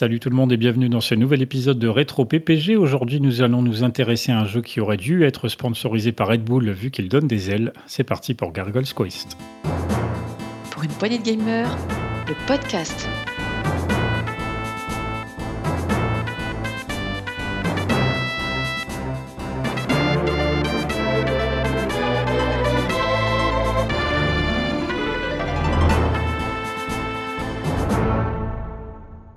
Salut tout le monde et bienvenue dans ce nouvel épisode de Rétro PPG. Aujourd'hui, nous allons nous intéresser à un jeu qui aurait dû être sponsorisé par Red Bull vu qu'il donne des ailes. C'est parti pour Gargoyle's Quest. Pour une poignée de gamers, le podcast.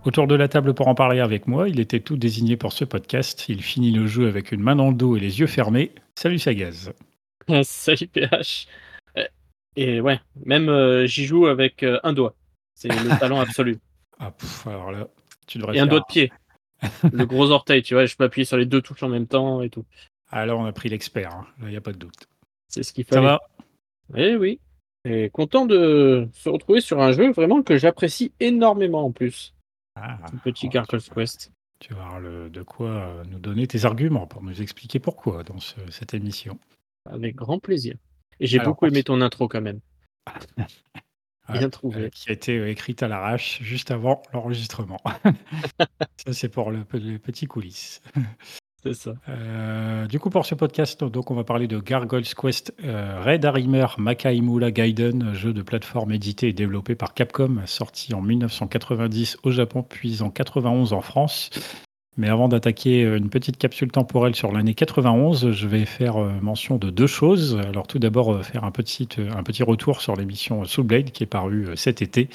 Autour de la table pour en parler avec moi, il était tout désigné pour ce podcast. Il finit le jeu avec une main dans le dos et les yeux fermés. Salut Sagaz. Salut PH. Euh, et ouais, même euh, j'y joue avec euh, un doigt. C'est le talent absolu. Ah, pff, alors là, tu devrais Et un doigt de pied. le gros orteil, tu vois, je peux appuyer sur les deux touches en même temps et tout. Ah, là, on a pris l'expert, hein. il n'y a pas de doute. C'est ce qu'il Ça fallait. va? Eh oui. Et content de se retrouver sur un jeu vraiment que j'apprécie énormément en plus. Ah, Un petit Gargoyle's tu vas- Quest. Tu vas avoir le- de quoi euh, nous donner tes arguments pour nous expliquer pourquoi dans ce- cette émission. Avec grand plaisir. Et j'ai beaucoup aimé on- ton intro quand même. Ouais, Bien trouvé. euh, qui a été euh, écrite à l'arrache juste avant l'enregistrement. Ça, c'est pour le, les petits coulisses. Euh, du coup, pour ce podcast, donc, on va parler de Gargoyle's Quest euh, Red Arimer Makaimura Gaiden, jeu de plateforme édité et développé par Capcom, sorti en 1990 au Japon, puis en 91 en France. Mais avant d'attaquer euh, une petite capsule temporelle sur l'année 91, je vais faire mention de deux choses. Alors tout d'abord, faire un petit, un petit retour sur l'émission Soul Blade qui est parue cet été,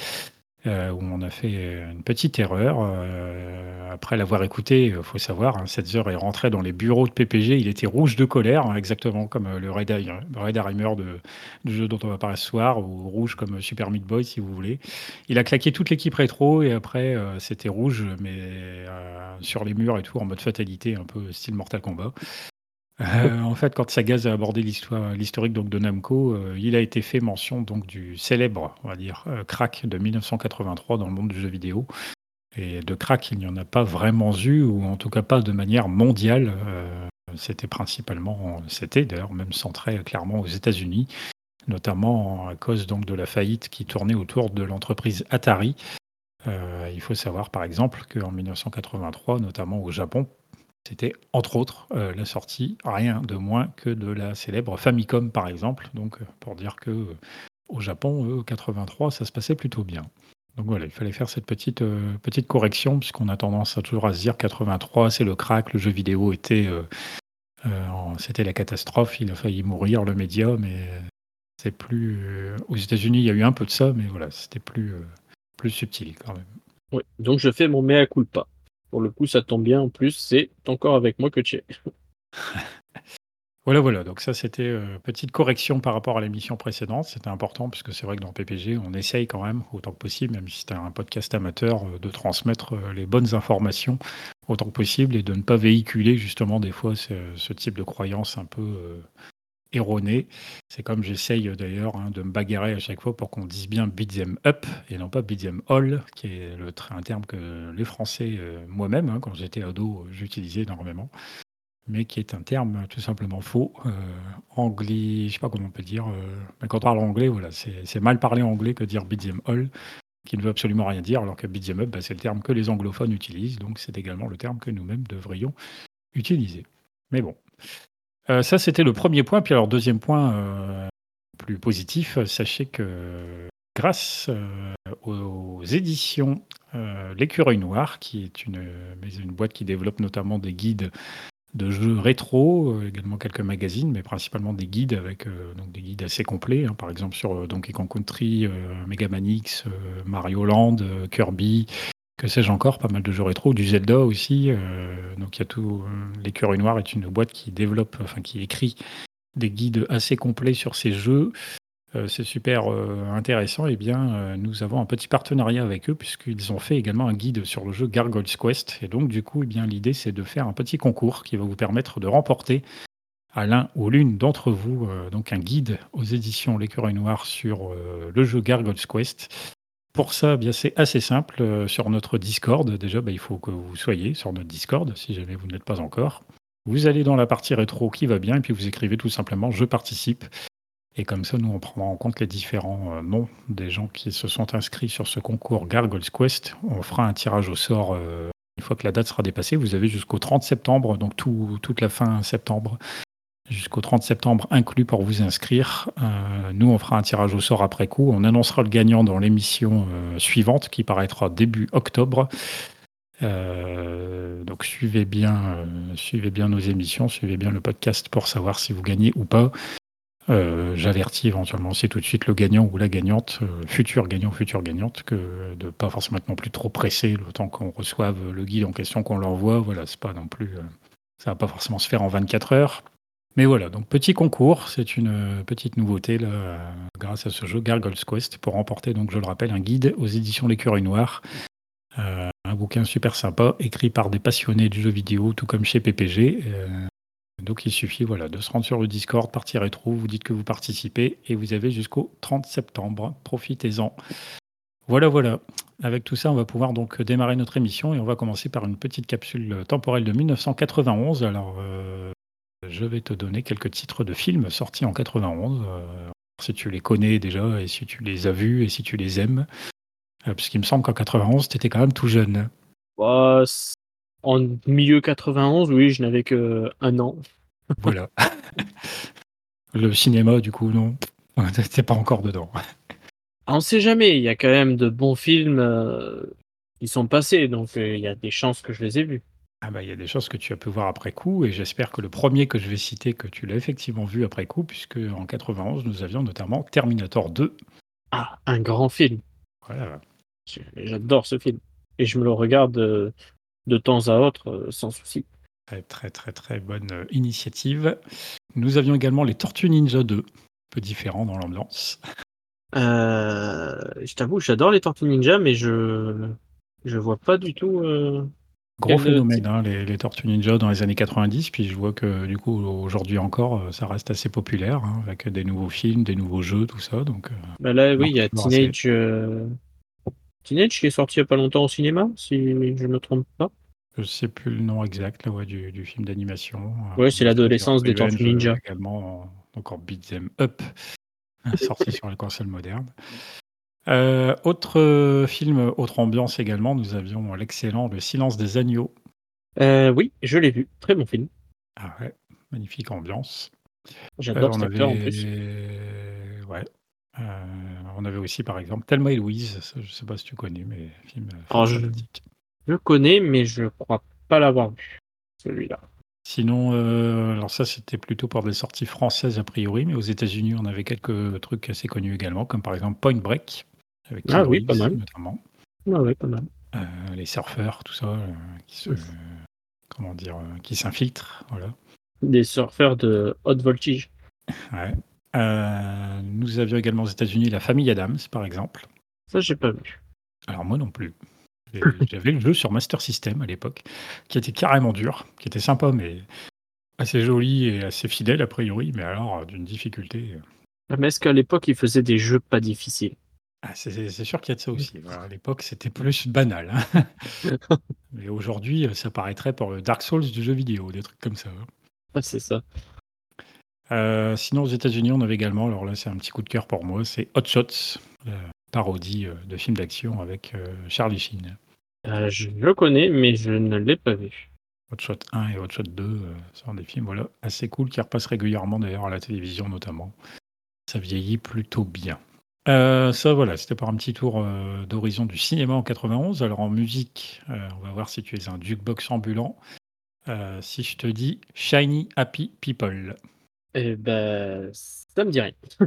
euh, où on a fait euh, une petite erreur. Euh, après l'avoir écouté, il faut savoir, hein, cette heure est rentré dans les bureaux de PPG, il était rouge de colère, hein, exactement comme le Red, Eye- Red de, du jeu dont on va parler ce soir, ou rouge comme Super Meat Boy si vous voulez. Il a claqué toute l'équipe rétro et après c'était rouge, mais sur les murs et tout, en mode fatalité, un peu style Mortal Kombat. Euh, en fait, quand Sagaz a abordé l'histoire, l'historique de Namco, euh, il a été fait mention donc du célèbre, on va dire, euh, de 1983 dans le monde du jeu vidéo. Et de crack, il n'y en a pas vraiment eu, ou en tout cas pas de manière mondiale. C'était principalement, c'était d'ailleurs même centré clairement aux États-Unis, notamment à cause donc de la faillite qui tournait autour de l'entreprise Atari. Il faut savoir par exemple qu'en 1983, notamment au Japon, c'était entre autres euh, la sortie rien de moins que de la célèbre Famicom par exemple. Donc euh, pour dire que euh, au Japon, eux, 83, ça se passait plutôt bien. Donc voilà, il fallait faire cette petite, petite correction, puisqu'on a tendance à toujours à se dire 83, c'est le crack, le jeu vidéo était, c'était la catastrophe, il a failli mourir, le média, mais c'est plus. aux États-Unis, il y a eu un peu de ça, mais voilà, c'était plus, subtil quand même. Donc je fais mon mea culpa. Pour le coup, ça tombe bien en plus, c'est encore avec moi que tu es. Voilà, voilà. Donc ça, c'était euh, petite correction par rapport à l'émission précédente. C'était important puisque c'est vrai que dans PPG, on essaye quand même autant que possible, même si c'était un podcast amateur, euh, de transmettre euh, les bonnes informations autant que possible et de ne pas véhiculer justement des fois ce, ce type de croyances un peu euh, erronées. C'est comme j'essaye euh, d'ailleurs hein, de me bagarrer à chaque fois pour qu'on dise bien beat'em up et non pas beat'em all, qui est le, un terme que les Français, euh, moi-même, hein, quand j'étais ado, euh, j'utilisais énormément mais qui est un terme tout simplement faux. Euh, anglais, je sais pas comment on peut dire. euh, quand on parle anglais, voilà, c'est c'est mal parler anglais que dire beat'em all, qui ne veut absolument rien dire, alors que beat'em up, bah, c'est le terme que les anglophones utilisent, donc c'est également le terme que nous-mêmes devrions utiliser. Mais bon. Euh, ça, c'était le premier point. Puis alors, deuxième point euh, plus positif, sachez que grâce euh, aux éditions L'Écureuil Noir, qui est une, une boîte qui développe notamment des guides de jeux rétro, également quelques magazines, mais principalement des guides avec donc des guides assez complets, hein, par exemple sur Donkey Kong Country, Mega Man X, Mario Land, Kirby, que sais-je encore, pas mal de jeux rétro, du Zelda aussi. euh, donc il y a tout. euh, L'écureuil noir est une boîte qui développe, enfin qui écrit des guides assez complets sur ces jeux. Euh, c'est super euh, intéressant. Et bien, euh, nous avons un petit partenariat avec eux puisqu'ils ont fait également un guide sur le jeu Gargoyle's Quest. Et donc, du coup, eh bien, l'idée c'est de faire un petit concours qui va vous permettre de remporter à l'un ou l'une d'entre vous donc un guide aux éditions L'Écureuil Noir sur le jeu Gargoyle's Quest. Pour ça, eh bien c'est assez simple. Euh, sur notre Discord, déjà, bah, il faut que vous soyez sur notre Discord, si jamais vous n'êtes pas encore. Vous allez dans la partie rétro qui va bien, et puis vous écrivez tout simplement « Je participe ». Et comme ça, nous, on prendra en compte les différents euh, noms des gens qui se sont inscrits sur ce concours Gargoyles Quest. On fera un tirage au sort euh, une fois que la date sera dépassée. Vous avez jusqu'au 30 septembre, donc tout, toute la fin septembre, jusqu'au 30 septembre inclus pour vous inscrire. Euh, nous, on fera un tirage au sort après coup. On annoncera le gagnant dans l'émission suivante qui paraîtra début octobre. donc suivez bien, suivez bien nos émissions, suivez bien le podcast pour savoir si vous gagnez ou pas. Euh, j'avertis éventuellement c'est tout de suite le gagnant ou la gagnante, euh, futur gagnant, future gagnante, que de pas forcément être non plus trop pressé le temps qu'on reçoive le guide en question, qu'on l'envoie. Voilà, c'est pas non plus, euh, ça va pas forcément se faire en 24 heures. Mais voilà, donc petit concours, c'est une petite nouveauté là, grâce à ce jeu Gargoyles Quest pour remporter, donc je le rappelle, un guide aux éditions L'écurie Noire. un bouquin super sympa, écrit par des passionnés du jeu vidéo, tout comme chez PPG. Donc il suffit voilà, de se rendre sur le Discord, partir rétro, vous dites que vous participez et vous avez jusqu'au 30 septembre. Profitez-en. Voilà, voilà. Avec tout ça, on va pouvoir donc démarrer notre émission et on va commencer par une petite capsule temporelle de 1991. Alors, euh, je vais te donner quelques titres de films sortis en 91. Euh, si tu les connais déjà et si tu les as vus et si tu les aimes. Euh, parce qu'il me semble qu'en 91, tu étais quand même tout jeune. Bah, en milieu 91, oui, je n'avais que un an. Voilà. Le cinéma, du coup, non. T'es pas encore dedans. Ah, on sait jamais, il y a quand même de bons films euh, qui sont passés, donc euh, il y a des chances que je les ai vus. Ah bah il y a des choses que tu as pu voir après coup, et j'espère que le premier que je vais citer, que tu l'as effectivement vu après coup, puisque en 91, nous avions notamment Terminator 2. Ah, un grand film. Voilà. J'adore ce film. Et je me le regarde euh, de temps à autre euh, sans souci. Très, très, très, très bonne euh, initiative. Nous avions également les Tortues Ninja 2, un peu différent dans l'ambiance. Euh, je t'avoue, j'adore les Tortues Ninja, mais je je vois pas du tout. Gros phénomène, hein, les, Tortues Ninja dans les années 90, puis je vois que du coup aujourd'hui encore, ça reste assez populaire, hein, avec des nouveaux films, des nouveaux jeux, tout ça. Donc, bah là, oui, il y a Teenage, Teenage qui est sorti il n'y a pas longtemps au cinéma, si je ne me trompe pas. Je sais plus le nom exact là, du, film d'animation. Oui, c'est l'adolescence des Tortues Ninja. Également, encore Beat Them Up, sorti sur les consoles modernes. Euh, autre euh, film, autre ambiance également, nous avions l'excellent Le silence des agneaux. Euh, oui, je l'ai vu. Très bon film. Ah ouais, magnifique ambiance. J'adore cet acteur en plus. Ouais. on avait aussi par exemple Thelma et Louise, je ne sais pas si tu connais, mais film fantastique. Je connais, mais je crois pas l'avoir vu, celui-là. Sinon, euh, alors ça c'était plutôt pour des sorties françaises a priori, mais aux États-Unis on avait quelques trucs assez connus également, comme par exemple Point Break, avec ah oui, pas mal. notamment. Ah oui, pas mal. Euh, les surfeurs, tout ça, euh, qui se, comment dire, qui s'infiltrent, voilà. Des surfeurs de haute voltige. Ouais. nous avions également aux États-Unis la famille Adams, par exemple. Ça j'ai pas vu. Alors moi non plus. J'avais le jeu sur Master System à l'époque, qui était carrément dur, qui était sympa, mais assez joli et assez fidèle a priori, mais alors d'une difficulté. Euh. Ah, mais est-ce qu'à l'époque, il faisait des jeux pas difficiles? Ah, c'est, sûr qu'il y a de ça aussi. à l'époque, c'était plus banal. Hein. mais aujourd'hui, ça paraîtrait pour le Dark Souls du jeu vidéo, des trucs comme ça. Hein. Ah, c'est ça. Euh, sinon, aux États-Unis, on avait également, alors là, c'est un petit coup de cœur pour moi, c'est Hot Shots, parodie euh, de film d'action avec euh, Charlie Sheen. Euh, je le connais, mais je ne l'ai pas vu. Hot Shot 1 et Hot Shot 2 sont des films voilà, assez cool qui repassent régulièrement d'ailleurs à la télévision notamment. Ça vieillit plutôt bien. Ça voilà, c'était par un petit tour d'horizon du cinéma en 91. Alors en musique, on va voir si tu es un jukebox ambulant. si je te dis Shiny Happy People. Eh ben, ça me dit rien. ça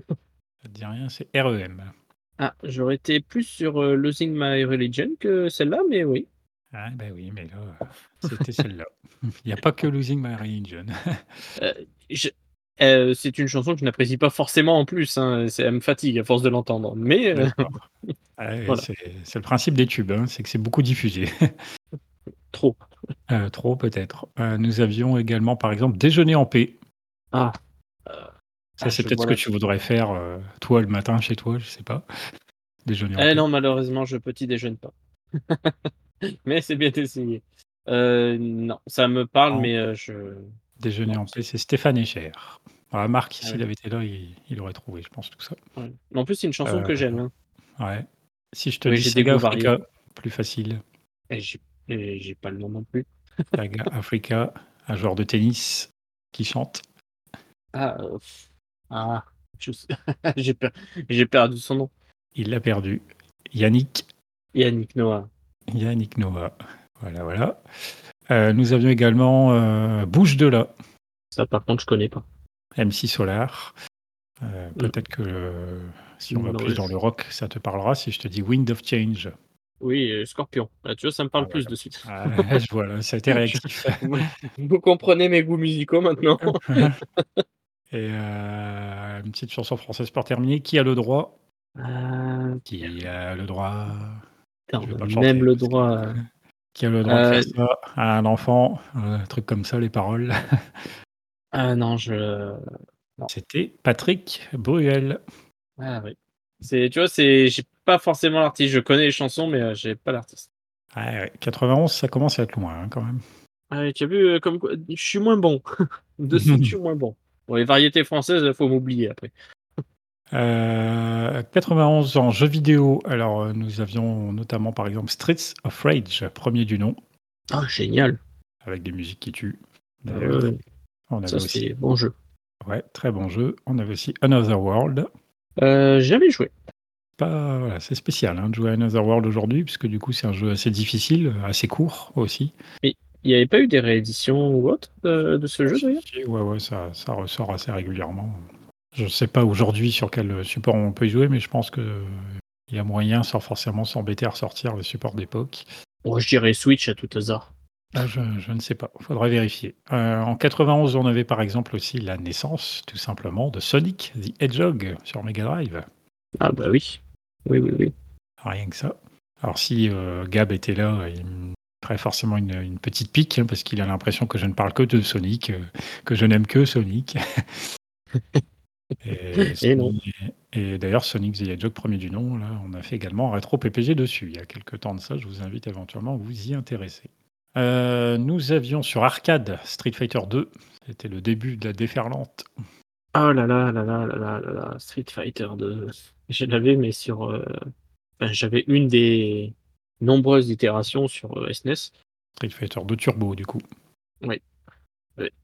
te dit rien, c'est REM. Ah, j'aurais été plus sur euh, Losing My Religion que celle-là, mais oui. Ah, ben oui, mais là, c'était celle-là. Il n'y a pas que Losing My Religion. Euh, euh, c'est une chanson que je n'apprécie pas forcément en plus. Hein. Elle me fatigue à force de l'entendre. Mais ah c'est le principe des tubes, hein, c'est que c'est beaucoup diffusé. trop. trop peut-être. nous avions également, par exemple, Déjeuner en paix. Ah. Ça, ah, c'est peut-être ce que tu voudrais faire, euh, toi, le matin, chez toi, je sais pas. Déjeuner eh non, malheureusement, je petit déjeune pas. mais c'est bien essayé. Euh, non, ça me parle, mais euh, je. Déjeuner en paix, c'est Stéphane Echer. Ah, Marc, Ah s'il ouais. avait été là, il, il aurait trouvé, je pense, tout ça. Ouais. En plus, c'est une chanson Euh, que j'aime. hein. Ouais. Si je te Oui, dis Sega. Africa, plus facile. Et j'ai pas le nom non plus. Sega Africa, un joueur de tennis qui chante. Ah, euh, ah per- j'ai perdu son nom. Il l'a perdu. Yannick, Yannick Noah. Yannick Noah. Voilà, voilà. Euh, nous avions également euh, Bouge de là, Ça, par contre, je connais pas. MC Solar. Euh, Peut-être que euh, si on va Non, plus je- dans le rock, ça te parlera si je te dis Wind of Change. Oui, Scorpion. Là, tu vois, ça me parle Ah, plus voilà. de suite. Ah, je vois là, ça a été réactif. Vous comprenez mes goûts musicaux maintenant Et euh, une petite chanson française pour terminer. Qui a le droit? Qui a le droit? Putain, Je vais on pas a le chanter, même le que- droit. Qui a le droit de Euh, faire ça à un enfant Un truc comme ça, les paroles. Ah non, je. C'était Patrick Bruel. Ah oui. C'est, tu vois, c'est, j'ai pas forcément l'artiste. Je connais les chansons, mais euh, j'ai pas l'artiste. Ouais, ouais, 91, ça commence à être loin hein, quand même. Ah, ouais, tu as vu, euh, comme quoi, je suis moins bon. De suite, je suis moins bon. Bon, les variétés françaises, faut m'oublier après. Euh, 91 en jeux vidéo. Alors, euh, nous avions notamment par exemple Streets of Rage, premier du nom, Ah, génial. avec des musiques qui tuent. Ah, on avait ça, aussi, c'est bon jeu. ouais, très bon jeu. On avait aussi Another World. Euh, jamais joué. Pas, voilà, c'est spécial hein, de jouer à Another World aujourd'hui, puisque du coup c'est un jeu assez difficile, assez court aussi. Il n'y avait pas eu des rééditions ou autre de, de ce jeu d'ailleurs? Ouais, ouais, ça, ça ressort assez régulièrement. Je ne sais pas aujourd'hui sur quel support on peut y jouer, mais je pense que il y a moyen, sans forcément s'embêter à ressortir le support d'époque. Moi, je dirais Switch à tout hasard. Ah, je, je ne sais pas, il faudrait vérifier. Euh, en 91, on avait par exemple aussi la naissance, tout simplement, de Sonic the Hedgehog sur Mega Drive. Ah bah oui. Oui, oui, oui. Rien que ça. Alors si euh, Gab était là, il me ferait forcément une, une petite pique, hein, parce qu'il a l'impression que je ne parle que de Sonic, euh, que je n'aime que Sonic. Et, d'ailleurs, Sonic the Hedgehog, premier du nom, on a fait également un rétro PPG dessus il y a quelques temps de ça. Je vous invite éventuellement à vous y intéresser. Euh, nous avions sur arcade Street Fighter 2. C'était le début de la déferlante. Oh là là là là là là là. Street Fighter 2. Je mais sur. Euh, j'avais une des nombreuses itérations sur euh, SNES. Street Fighter 2 Turbo, du coup. Oui.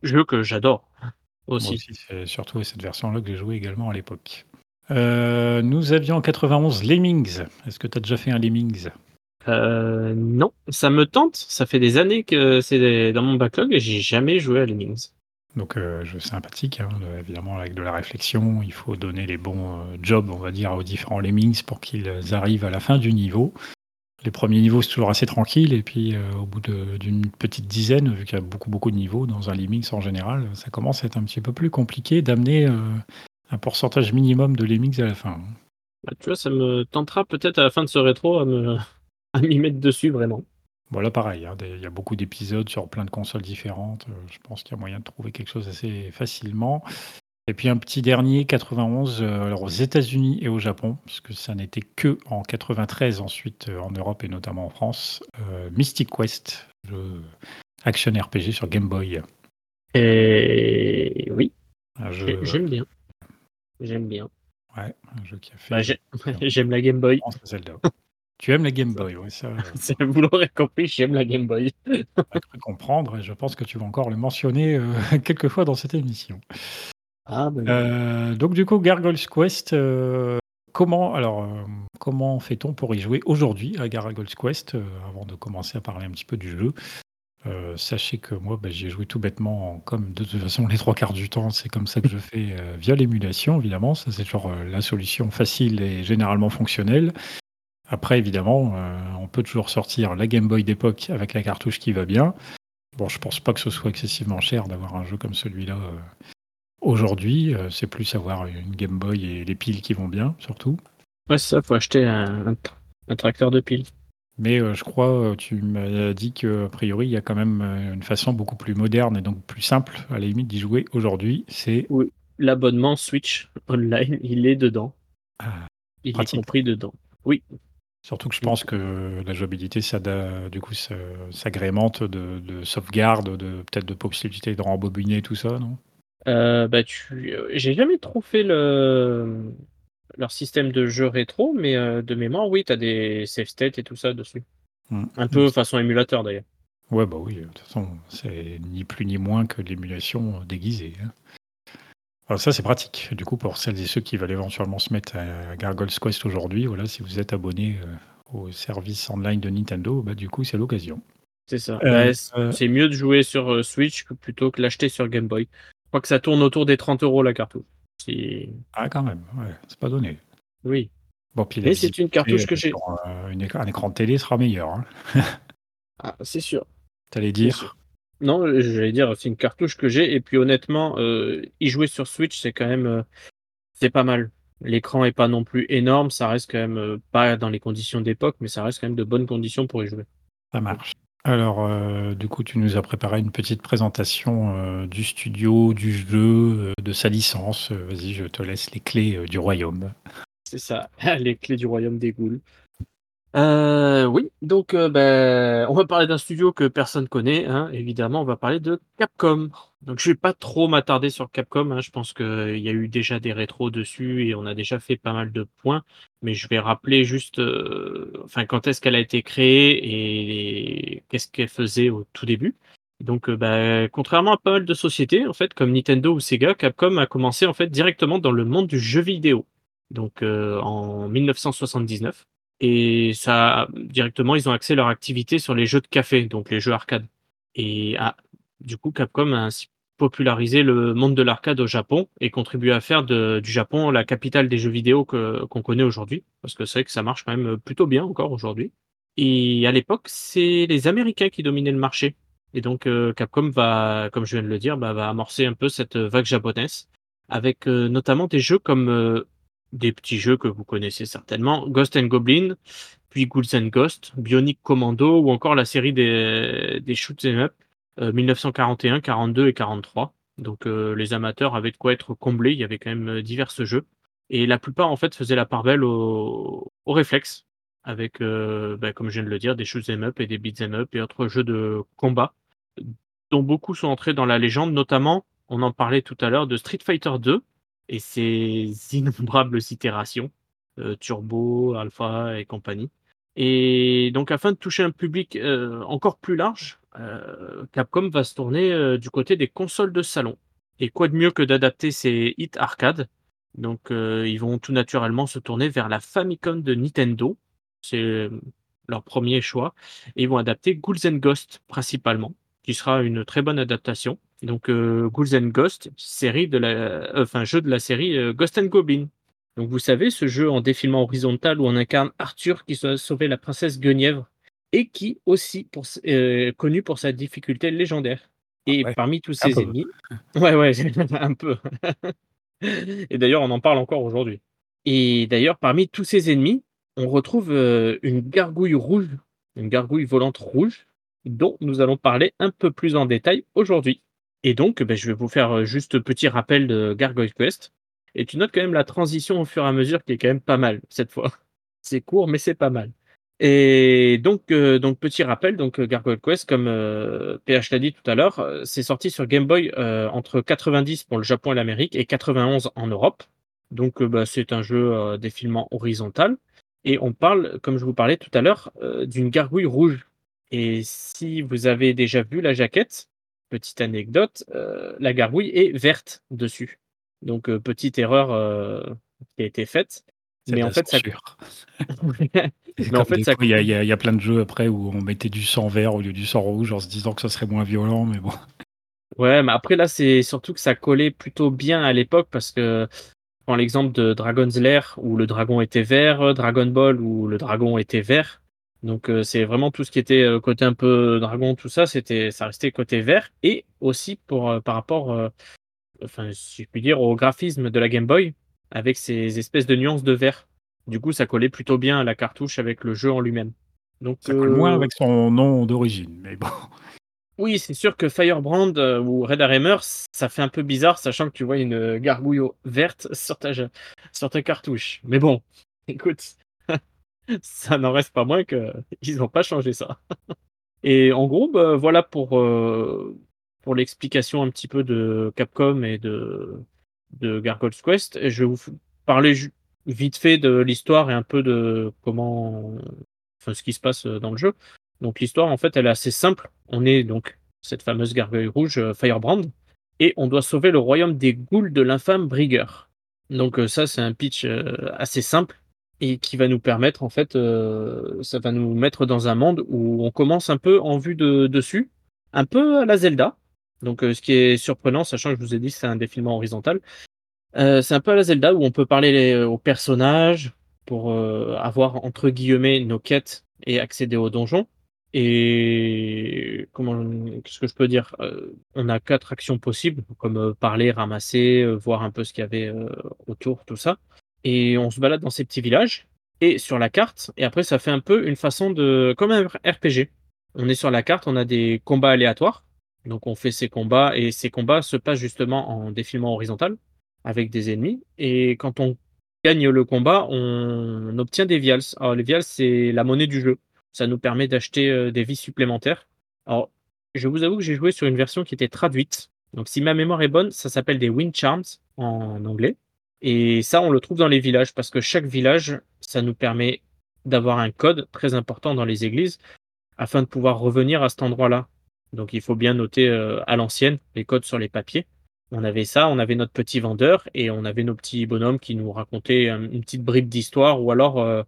Jeu que j'adore. Moi aussi. c'est surtout cette version-là que j'ai joué également à l'époque. Euh, nous avions en 91 Lemmings. Est-ce que tu as déjà fait un Lemmings? Euh, non, ça me tente. Ça fait des années que c'est dans mon backlog et j'ai jamais joué à Lemmings. Donc, euh, jeu sympathique, hein, de- évidemment, avec de la réflexion. Il faut donner les bons euh, jobs, on va dire, aux différents Lemmings pour qu'ils arrivent à la fin du niveau. Les premiers niveaux, c'est toujours assez tranquille. Et puis, euh, au bout d'une petite dizaine, vu qu'il y a beaucoup, beaucoup de niveaux dans un Lemmings en général, ça commence à être un petit peu plus compliqué d'amener euh, un pourcentage minimum de Lemmings à la fin. Bah, tu vois, ça me tentera peut-être à la fin de ce rétro à me à m'y mettre dessus vraiment. Voilà, pareil, hein, des- il y a beaucoup d'épisodes sur plein de consoles différentes. euh, je pense qu'il y a moyen de trouver quelque chose assez facilement. Et puis un petit dernier, 91, euh, alors aux États-Unis et au Japon, puisque ça n'était que en 93 ensuite euh, en Europe et notamment en France, euh, Mystic Quest, jeu action RPG sur Game Boy. Et oui, jeu, j'aime bien. J'aime bien. ouais, un jeu qui a fait Bah, j'ai- j'aime la Game Boy. Zelda. tu aimes la Game Boy, ouais, ça, Vous l'aurez compris, j'aime la Game Boy. cru comprendre et je pense que tu vas encore le mentionner euh, quelques fois dans cette émission. Ah, bah, Euh, donc du coup, Gargoyle's Quest, euh, comment alors euh, comment fait-on pour y jouer aujourd'hui à Gargoyle's Quest Avant de commencer à parler un petit peu du jeu, sachez que moi, bah, j'y ai joué tout bêtement, en- comme de toute façon les trois quarts du temps, c'est comme ça que je fais via l'émulation, évidemment. Ça c'est euh, la solution facile et généralement fonctionnelle. Après, évidemment, on peut toujours sortir la Game Boy d'époque avec la cartouche qui va bien. Bon, je pense pas que ce soit excessivement cher d'avoir un jeu comme celui-là aujourd'hui. Euh, c'est plus avoir une Game Boy et les piles qui vont bien, surtout. ouais, c'est ça, faut acheter un, tracteur de piles. Mais euh, je crois, euh, tu m'as dit qu'a priori, il y a quand même une façon beaucoup plus moderne et donc plus simple, à la limite, d'y jouer aujourd'hui. C'est L'abonnement Switch Online, il est dedans. Ah, Il pratique. est compris dedans. Oui, surtout que je pense que la jouabilité, ça, du coup, s'agrémente de, de sauvegarde, de peut-être de possibilité de rembobiner tout ça, non? Euh, bah, tu... euh, J'ai jamais trop fait le... leur système de jeu rétro, mais euh, de mémoire, oui, tu as des save states et tout ça dessus. Mm. Un peu façon émulateur d'ailleurs. Ouais, bah oui, de toute façon, c'est ni plus ni moins que l'émulation déguisée. hein. Alors ça, c'est pratique. Du coup, pour celles et ceux qui veulent éventuellement se mettre à Gargoyle's Quest aujourd'hui, voilà, si vous êtes abonné au service online de Nintendo, bah, du coup, c'est l'occasion. C'est ça. Euh, euh, c'est mieux de jouer sur Switch plutôt que l'acheter sur Game Boy. Je crois que ça tourne autour des 30 euros la cartouche. Ah, quand même, ouais, c'est pas donné. Oui. Bon, puis Mais c'est une cartouche que j'ai. euh, un écran de télé sera meilleur. Hein. Ah, c'est sûr. T'allais dire? Non, j'allais dire, c'est une cartouche que j'ai. Et puis honnêtement, euh, y jouer sur Switch, c'est quand même. euh, c'est pas mal. L'écran est pas non plus énorme. Ça reste quand même euh, pas dans les conditions d'époque, mais ça reste quand même de bonnes conditions pour y jouer. Ça marche. Alors, euh, du coup, tu nous as préparé une petite présentation euh, du studio, du jeu, euh, de sa licence. Vas-y, je te laisse les clés du royaume. C'est ça, les clés du royaume des ghouls. Euh, oui, donc euh, ben, on va parler d'un studio que personne connaît, hein, évidemment, on va parler de Capcom. Donc je vais pas trop m'attarder sur Capcom, hein, je pense qu'il y a eu déjà des rétros dessus et on a déjà fait pas mal de points, mais je vais rappeler juste euh, enfin, quand est-ce qu'elle a été créée et qu'est-ce qu'elle faisait au tout début. Donc, ben, contrairement à pas mal de sociétés, en fait, comme Nintendo ou Sega, Capcom a commencé en fait directement dans le monde du jeu vidéo donc en 1979. Et ça, directement, ils ont axé leur activité sur les jeux de café, donc les jeux arcade. Et ah, du coup, Capcom a ainsi popularisé le monde de l'arcade au Japon et contribué à faire du Japon la capitale des jeux vidéo qu'on connaît aujourd'hui. Parce que c'est vrai que ça marche quand même plutôt bien encore aujourd'hui. Et à l'époque, c'est les Américains qui dominaient le marché. Et donc, euh, Capcom va, comme je viens de le dire, bah, va amorcer un peu cette vague japonaise avec euh, notamment des jeux comme euh, des petits jeux que vous connaissez certainement, Ghost and Goblin, puis Ghouls and Ghosts, Bionic Commando ou encore la série des, des Shoot 'em Up euh, 1941, 42 et 43. Donc euh, les amateurs avaient de quoi être comblés, il y avait quand même euh, divers jeux. Et la plupart en fait faisaient la part belle au, au réflexe, avec, euh, bah, comme je viens de le dire, des Shoot 'em Up et des Beat 'em Up et autres jeux de combat, dont beaucoup sont entrés dans la légende, notamment, on en parlait tout à l'heure, de Street Fighter 2 et ses innombrables itérations, euh, Turbo, Alpha et compagnie. Et donc, afin de toucher un public euh, encore plus large, euh, Capcom va se tourner du côté des consoles de salon. Et quoi de mieux que d'adapter ces hits arcade Donc, ils vont tout naturellement se tourner vers la Famicom de Nintendo. C'est leur premier choix. Et ils vont adapter Ghouls and Ghosts principalement, qui sera une très bonne adaptation. Donc, euh, Ghouls and Ghosts, série de la, euh, enfin, jeu de la série euh, Ghost and Goblin. Donc, vous savez, ce jeu en défilement horizontal où on incarne Arthur qui doit sauver la princesse Guenièvre et qui aussi pour, euh, connu pour sa difficulté légendaire. Et Ah ouais, parmi tous ses ennemis, ouais, ouais, un peu. et d'ailleurs, on en parle encore aujourd'hui. Et d'ailleurs, parmi tous ses ennemis, on retrouve euh, une gargouille rouge, une gargouille volante rouge, dont nous allons parler un peu plus en détail aujourd'hui. Et donc, ben, je vais vous faire euh, juste petit rappel de Gargoyle Quest. Et tu notes quand même la transition au fur et à mesure qui est quand même pas mal cette fois. C'est court, mais c'est pas mal. Et donc, euh, donc petit rappel, donc euh, Gargoyle Quest, comme PH l'a dit tout à l'heure, c'est sorti sur Game Boy entre 90 pour le Japon et l'Amérique et 91 en Europe. Donc, bah, c'est un jeu défilement horizontal. Et on parle, comme je vous parlais tout à l'heure, d'une gargouille rouge. Et si vous avez déjà vu la jaquette, petite anecdote, euh, la gargouille est verte dessus. Donc, euh, petite erreur euh, qui a été faite. Mais en fait, ça... Mais en fait, ça... il y, a- y y plein de jeux après où on mettait du sang vert au lieu du sang rouge en se disant que ça serait moins violent, mais bon. Ouais, mais après là, c'est surtout que ça collait plutôt bien à l'époque parce que prends l'exemple de Dragon's Lair où le dragon était vert, Dragon Ball où le dragon était vert. Donc euh, c'est vraiment tout ce qui était euh, côté un peu dragon, tout ça, c'était ça restait côté vert et aussi pour euh, par rapport, enfin si je puis dire, au graphisme de la Game Boy avec ces espèces de nuances de vert. Du coup, ça collait plutôt bien à la cartouche avec le jeu en lui-même. Donc Ça colle moins avec son nom d'origine, mais bon. oui, c'est sûr que Firebrand ou Red Hammer, ça fait un peu bizarre, sachant que tu vois une gargouille verte sur ta, sur ta cartouche. Mais bon, écoute, ça n'en reste pas moins que ils n'ont pas changé ça. Et en gros, bah, voilà pour, euh, pour l'explication un petit peu de Capcom et de, de Gargoyle's Quest. Et je vais vous parler vite fait de l'histoire et un peu de comment, enfin, ce qui se passe dans le jeu. Donc l'histoire, en fait, elle est assez simple. On est donc cette fameuse gargouille rouge euh, Firebrand et on doit sauver le royaume des ghouls de l'infâme Brigger. Donc euh, ça, c'est un pitch euh, assez simple et qui va nous permettre, en fait, ça va nous mettre dans un monde où on commence un peu en vue de dessus, un peu à la Zelda. Donc ce qui est surprenant, sachant que je vous ai dit c'est un défilement horizontal, c'est un peu à la Zelda où on peut parler aux personnages pour avoir entre guillemets nos quêtes et accéder au donjon. Et comment, qu'est-ce que je peux dire euh, On a quatre actions possibles, comme euh, parler, ramasser, euh, voir un peu ce qu'il y avait autour, tout ça. Et on se balade dans ces petits villages et sur la carte. Et après, ça fait un peu une façon de, comme un RPG. On est sur la carte, on a des combats aléatoires. Donc on fait ces combats et ces combats se passent justement en défilement horizontal avec des ennemis. Et quand on gagne le combat, on obtient des vials. Alors les vials, c'est la monnaie du jeu. Ça nous permet d'acheter euh, des vies supplémentaires. Alors, je vous avoue que j'ai joué sur une version qui était traduite. Donc, si ma mémoire est bonne, ça s'appelle des Wind Charms en anglais. Et ça, on le trouve dans les villages parce que chaque village, ça nous permet d'avoir un code très important dans les églises afin de pouvoir revenir à cet endroit-là. Donc, il faut bien noter euh, à l'ancienne les codes sur les papiers. On avait ça, on avait notre petit vendeur et on avait nos petits bonhommes qui nous racontaient une petite bribe d'histoire ou alors euh,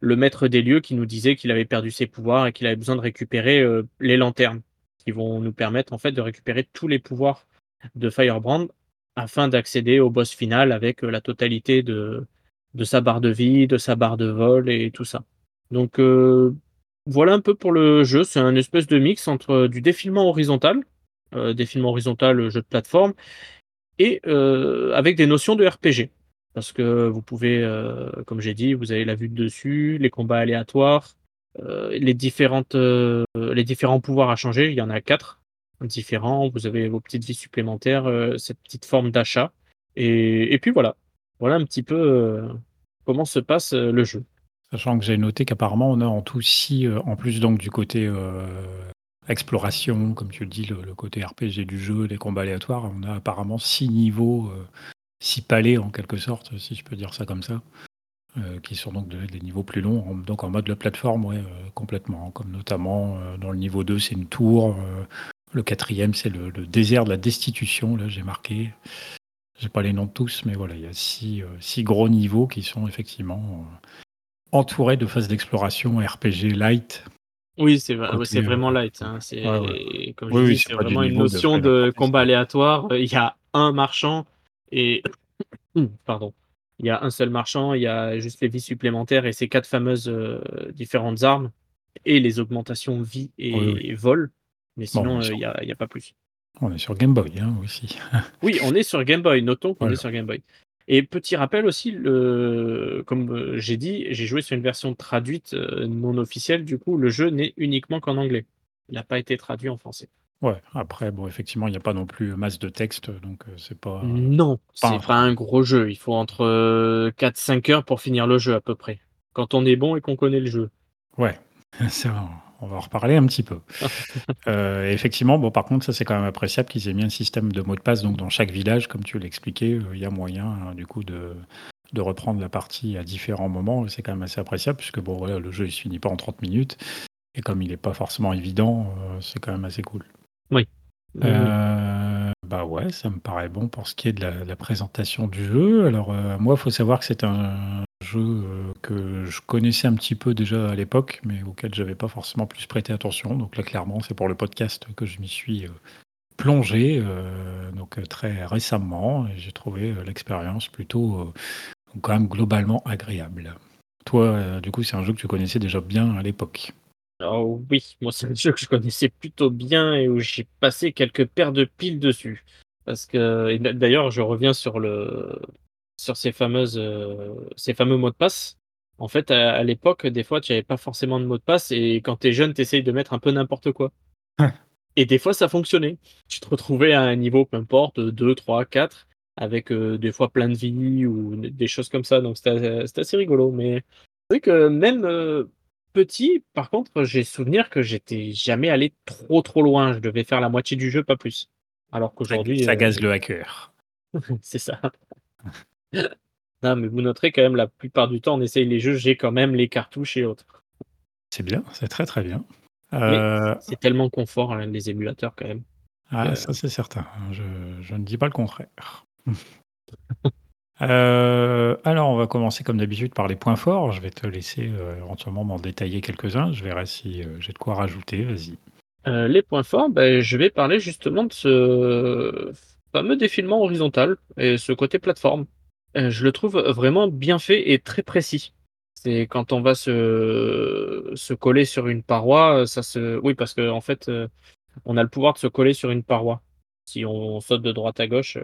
le maître des lieux qui nous disait qu'il avait perdu ses pouvoirs et qu'il avait besoin de récupérer euh, les lanternes qui vont nous permettre en fait de récupérer tous les pouvoirs de Firebrand afin d'accéder au boss final avec euh, la totalité de, de sa barre de vie, de sa barre de vol et tout ça. Donc euh, voilà un peu pour le jeu, c'est un espèce de mix entre du défilement horizontal, défilement horizontal, jeu de plateforme, et avec des notions de RPG parce que vous pouvez, euh, comme j'ai dit, vous avez la vue de dessus, les combats aléatoires, euh, les différentes, euh, les différents pouvoirs à changer. Il y en a quatre différents. Vous avez vos petites vies supplémentaires, cette petite forme d'achat, et, puis voilà, voilà un petit peu comment se passe le jeu. Sachant que j'ai noté qu'apparemment on a en tout six, en plus donc du côté exploration, comme tu le dis, le, côté RPG du jeu, les combats aléatoires, on a apparemment six niveaux six palais en quelque sorte, si je peux dire ça comme ça, euh, qui sont donc des niveaux plus longs, donc en mode de plateforme, ouais, euh, complètement. Comme notamment euh, dans le niveau 2, c'est une tour. Le quatrième, c'est le, désert de la destitution. Là, j'ai marqué. J'ai pas les noms de tous, mais voilà, il y a six, six gros niveaux qui sont effectivement entourés de phases d'exploration RPG light. Oui, c'est c'est vraiment light. Hein. C'est comme je dis, c'est vraiment une notion de combat aléatoire. Il y a un marchand et pardon, il y a un seul marchand, il y a juste les vies supplémentaires et ces quatre fameuses euh, différentes armes et les augmentations vie et, vol. Mais sinon, euh, il n'y a, pas plus. On est sur Game Boy hein, aussi. oui, on est sur Game Boy. Notons qu'on est sur Game Boy. Et petit rappel aussi, le... comme euh, j'ai dit, j'ai joué sur une version traduite non officielle. Du coup, le jeu n'est uniquement qu'en anglais. Il n'a pas été traduit en français. Ouais, après, bon, effectivement, il n'y a pas non plus masse de texte, donc c'est pas. Non, c'est pas un gros jeu. Il faut entre 4-5 heures pour finir le jeu à peu près. Quand on est bon et qu'on connaît le jeu. Ouais, On va en reparler un petit peu. effectivement, bon, par contre, ça c'est quand même appréciable qu'ils aient mis un système de mot de passe. Donc, dans chaque village, comme tu l'expliquais, il y a moyen, hein, du coup, de, de reprendre la partie à différents moments. C'est quand même assez appréciable, puisque bon, voilà, le jeu il se finit pas en 30 minutes. Et comme il n'est pas forcément évident, c'est quand même assez cool. Oui. Euh, bah ouais, ça me paraît bon pour ce qui est de la, présentation du jeu. Alors euh, moi, il faut savoir que c'est un jeu euh, que je connaissais un petit peu déjà à l'époque, mais auquel j'avais pas forcément plus prêté attention. Donc là, clairement, c'est pour le podcast que je m'y suis plongé, donc très récemment, j'ai trouvé l'expérience plutôt quand même globalement agréable. Toi, du coup, c'est un jeu que tu connaissais déjà bien à l'époque. Oh oui, moi c'est un jeu que je connaissais plutôt bien et où j'ai passé quelques paires de piles dessus. Parce que d'ailleurs, je reviens sur le sur ces fameuses euh, ces fameux mots de passe. En fait, à, l'époque, des fois, tu n'avais pas forcément de mots de passe et quand tu es jeune, tu essayes de mettre un peu n'importe quoi. et des fois, ça fonctionnait. Tu te retrouvais à un niveau, peu importe, 2, 3, 4, avec euh, des fois plein de vie ou des choses comme ça. Donc c'était assez rigolo. Mais c'est vrai que même euh, petit, par contre, j'ai souvenir que j'étais jamais allé trop trop loin. Je devais faire la moitié du jeu, pas plus. Alors qu'aujourd'hui. Ça gaze le hacker. c'est ça. non, mais vous noterez quand même, la plupart du temps, on essaye les jeux, j'ai quand même les cartouches et autres. C'est bien, c'est très très bien. C'est tellement confort, hein, les émulateurs quand même. Ah, ça c'est certain. Je, je, ne dis pas le contraire. Euh, alors, on va commencer comme d'habitude par les points forts. Je vais te laisser euh, éventuellement m'en détailler quelques-uns. Je verrai si euh, j'ai de quoi rajouter. Vas-y. les points forts, ben, je vais parler justement de ce fameux défilement horizontal et ce côté plateforme. je le trouve vraiment bien fait et très précis. C'est quand on va se, se coller sur une paroi, ça se. Oui, parce qu'en en fait, on a le pouvoir de se coller sur une paroi. Si on saute de droite à gauche,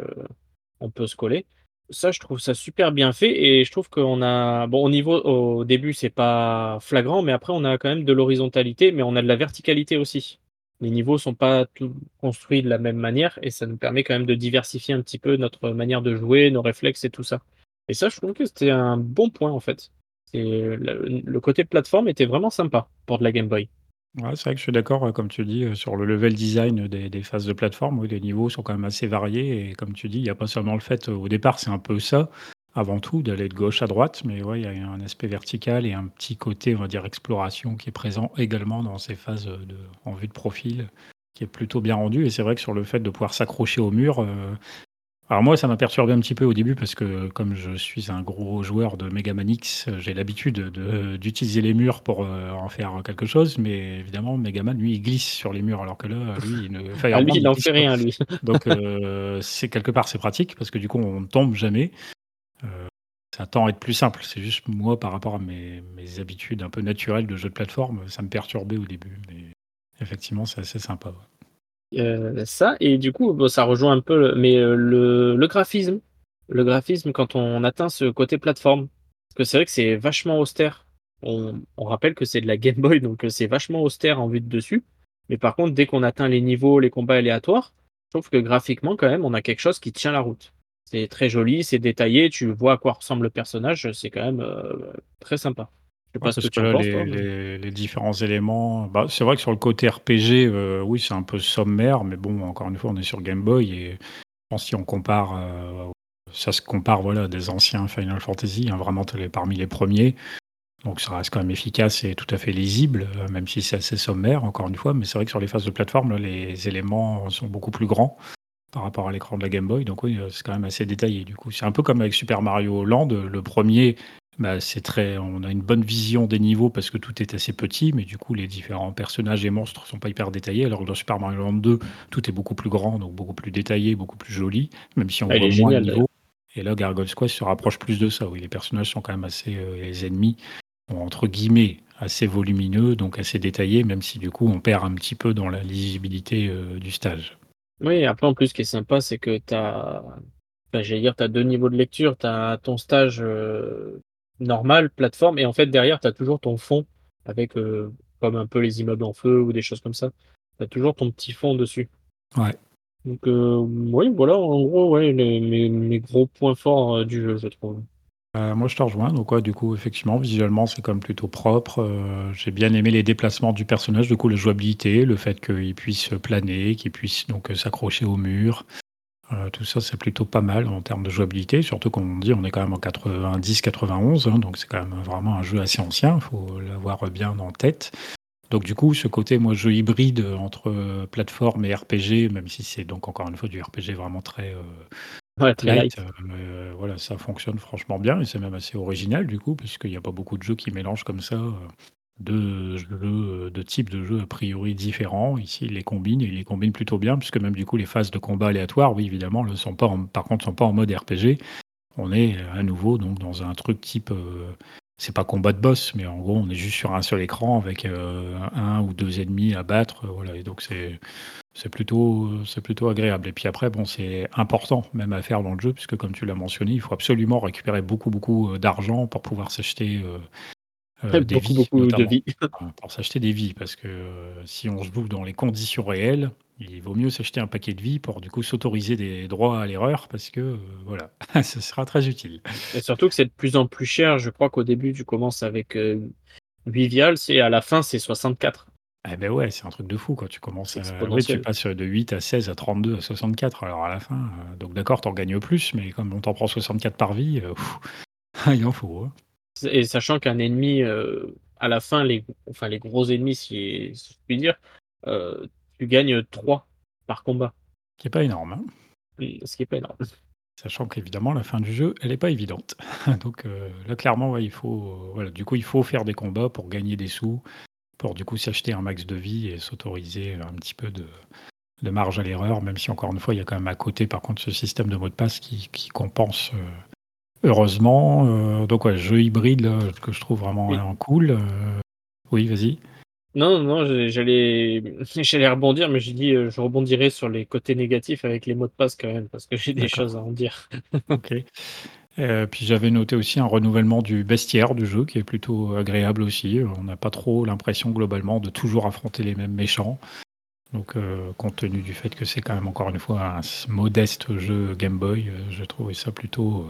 on peut se coller ça, je trouve ça super bien fait et je trouve qu'on a bon au niveau au début, c'est pas flagrant, mais après on a quand même de l'horizontalité, mais on a de la verticalité aussi. Les niveaux sont pas tous construits de la même manière et ça nous permet quand même de diversifier un petit peu notre manière de jouer, nos réflexes et tout ça. Et ça, je trouve que c'était un bon point en fait. le côté plateforme était vraiment sympa pour de la Game Boy. Ouais, c'est vrai que je suis d'accord, euh, comme tu dis, euh, sur le level design des, phases de plateforme, où les niveaux sont quand même assez variés. Et comme tu dis, il n'y a pas seulement le fait, euh, au départ, c'est un peu ça, avant tout, d'aller de gauche à droite, mais ouais, il y a un aspect vertical et un petit côté, on va dire, exploration qui est présent également dans ces phases en vue de profil, qui est plutôt bien rendu. Et c'est vrai que sur le fait de pouvoir s'accrocher au mur, alors moi, ça m'a perturbé un petit peu au début parce que comme je suis un gros joueur de Mega Man X, j'ai l'habitude d'utiliser les murs pour euh, en faire quelque chose, mais évidemment, Mega Man, lui, il glisse sur les murs, alors que là, lui, il ne ah, lui, il n'en fait rien, lui. Donc, euh, c'est quelque part, c'est pratique parce que du coup, on ne tombe jamais. Euh, ça tend à être plus simple. C'est juste moi, par rapport à mes, mes, habitudes un peu naturelles de jeu de plateforme, ça me perturbait au début, mais effectivement, c'est assez sympa. Euh, ça et du coup ça rejoint un peu mais euh, le, le, graphisme. Le graphisme quand on atteint ce côté plateforme. Parce que c'est vrai que c'est vachement austère. On, on, rappelle que c'est de la Game Boy donc euh, c'est vachement austère en vue de dessus. Mais par contre dès qu'on atteint les niveaux les combats aléatoires je trouve que graphiquement quand même on a quelque chose qui tient la route. C'est très joli c'est détaillé tu vois à quoi ressemble le personnage c'est quand même très sympa parce que, là, les, différents éléments. Bah, c'est vrai que sur le côté RPG, euh, oui, c'est un peu sommaire, mais bon, encore une fois, on est sur Game Boy et je pense si on compare, euh, ça se compare voilà, des anciens Final Fantasy, hein, vraiment parmi les premiers. Donc ça reste quand même efficace et tout à fait lisible, euh, même si c'est assez sommaire, encore une fois. Mais c'est vrai que sur les phases de plateforme, les éléments sont beaucoup plus grands par rapport à l'écran de la Game Boy. Donc oui, c'est quand même assez détaillé du coup. C'est un peu comme avec Super Mario Land. Le premier bah, c'est très, on a une bonne vision des niveaux parce que tout est assez petit, mais du coup, les différents personnages et monstres sont pas hyper détaillés. Alors que dans Super Mario Land 2, tout est beaucoup plus grand, donc beaucoup plus détaillé, beaucoup plus joli, même si on ah, voit moins de niveaux. Et là, Gargoyle's Quest se rapproche plus de ça. Oui, les personnages sont quand même assez, euh, les ennemis, entre guillemets, assez volumineux, donc assez détaillés, même si du coup, on perd un petit peu dans la lisibilité euh, du stage. Oui, après, en plus, ce qui est sympa, c'est que tu as, j'allais dire, tu as deux niveaux de lecture. Tu as ton stage euh, normal, plateforme, et en fait derrière, tu as toujours ton fond avec euh, comme un peu les immeubles en feu ou des choses comme ça. Tu as toujours ton petit fond dessus. Ouais. Donc euh, oui, voilà, en gros, ouais, mes, gros points forts euh, du jeu, je trouve. moi, je te rejoins. Donc, ouais, du coup, effectivement, visuellement, c'est comme plutôt propre. J'ai bien aimé les déplacements du personnage, du coup, la jouabilité, le fait qu'il puisse planer, qu'il puisse donc s'accrocher au mur, euh, tout ça, c'est plutôt pas mal en termes de jouabilité, surtout qu'on dit on est quand même en 90-91, hein, donc c'est quand même vraiment un jeu assez ancien, il faut l'avoir bien en tête. Donc du coup, ce côté, moi, jeu hybride entre plateforme et RPG, même si c'est donc encore une fois du RPG vraiment très, euh, light, euh, voilà, ça fonctionne franchement bien et c'est même assez original du coup, puisqu'il n'y a pas beaucoup de jeux qui mélangent comme ça deux jeux, de types de jeux a priori différents. Ici, ils les combinent et ils les combinent plutôt bien, puisque même du coup, les phases de combat aléatoires, oui, évidemment, ne sont pas par contre, sont pas en mode RPG. On est à nouveau donc dans un truc type, euh, c'est pas combat de boss, mais en gros, on est juste sur un seul écran avec euh, un ou deux ennemis à battre, voilà. Et donc c'est c'est plutôt c'est plutôt agréable. Et puis après, bon, c'est important même à faire dans le jeu, puisque comme tu l'as mentionné, il faut absolument récupérer beaucoup beaucoup euh, d'argent pour pouvoir s'acheter euh, des beaucoup, beaucoup de vies. pour s'acheter des vies, parce que euh, si on se joue dans les conditions réelles, il vaut mieux s'acheter un paquet de vies pour du coup s'autoriser des droits à l'erreur, parce que euh, voilà, ce sera très utile. Et surtout que c'est de plus en plus cher. Je crois qu'au début, tu commences avec 8 vials, et à la fin, c'est 64. Eh beh, ouais, c'est un truc de fou quand tu commences à tu passes, de 8 à 16 à 32 à 64 alors à la fin, donc d'accord, tu en gagnes plus, mais comme on t'en prend 64 par vie, il en faut, hein. Et sachant qu'un ennemi, heu, à la fin, les enfin les gros ennemis, si si je puis dire, heu, tu gagnes 3 par combat. Qui est pas énorme, hein. Ce qui est pas énorme. Sachant qu'évidemment la fin du jeu, elle est pas évidente. Donc heu, là clairement, ouais, il faut, voilà, du coup, il faut faire des combats pour gagner des sous, pour du coup s'acheter un max de vie et s'autoriser un petit peu de de marge à l'erreur, même si encore une fois, il y a quand même à côté par contre ce système de mot de passe qui qui compense, heureusement, heu, donc ouais, jeu hybride là, que je trouve vraiment, Oui. cool, heu oui, vas-y? Non, non, j'allais j'allais rebondir, mais j'ai dit, je rebondirai sur les côtés négatifs avec les mots de passe quand même, parce que j'ai des choses à en dire. OK. Puis j'avais noté aussi un renouvellement du bestiaire du jeu qui est plutôt agréable aussi, on n'a pas trop l'impression globalement de toujours affronter les mêmes méchants. Donc compte tenu du fait que c'est quand même encore une fois un modeste jeu Game Boy, heu, j'ai trouvé ça plutôt,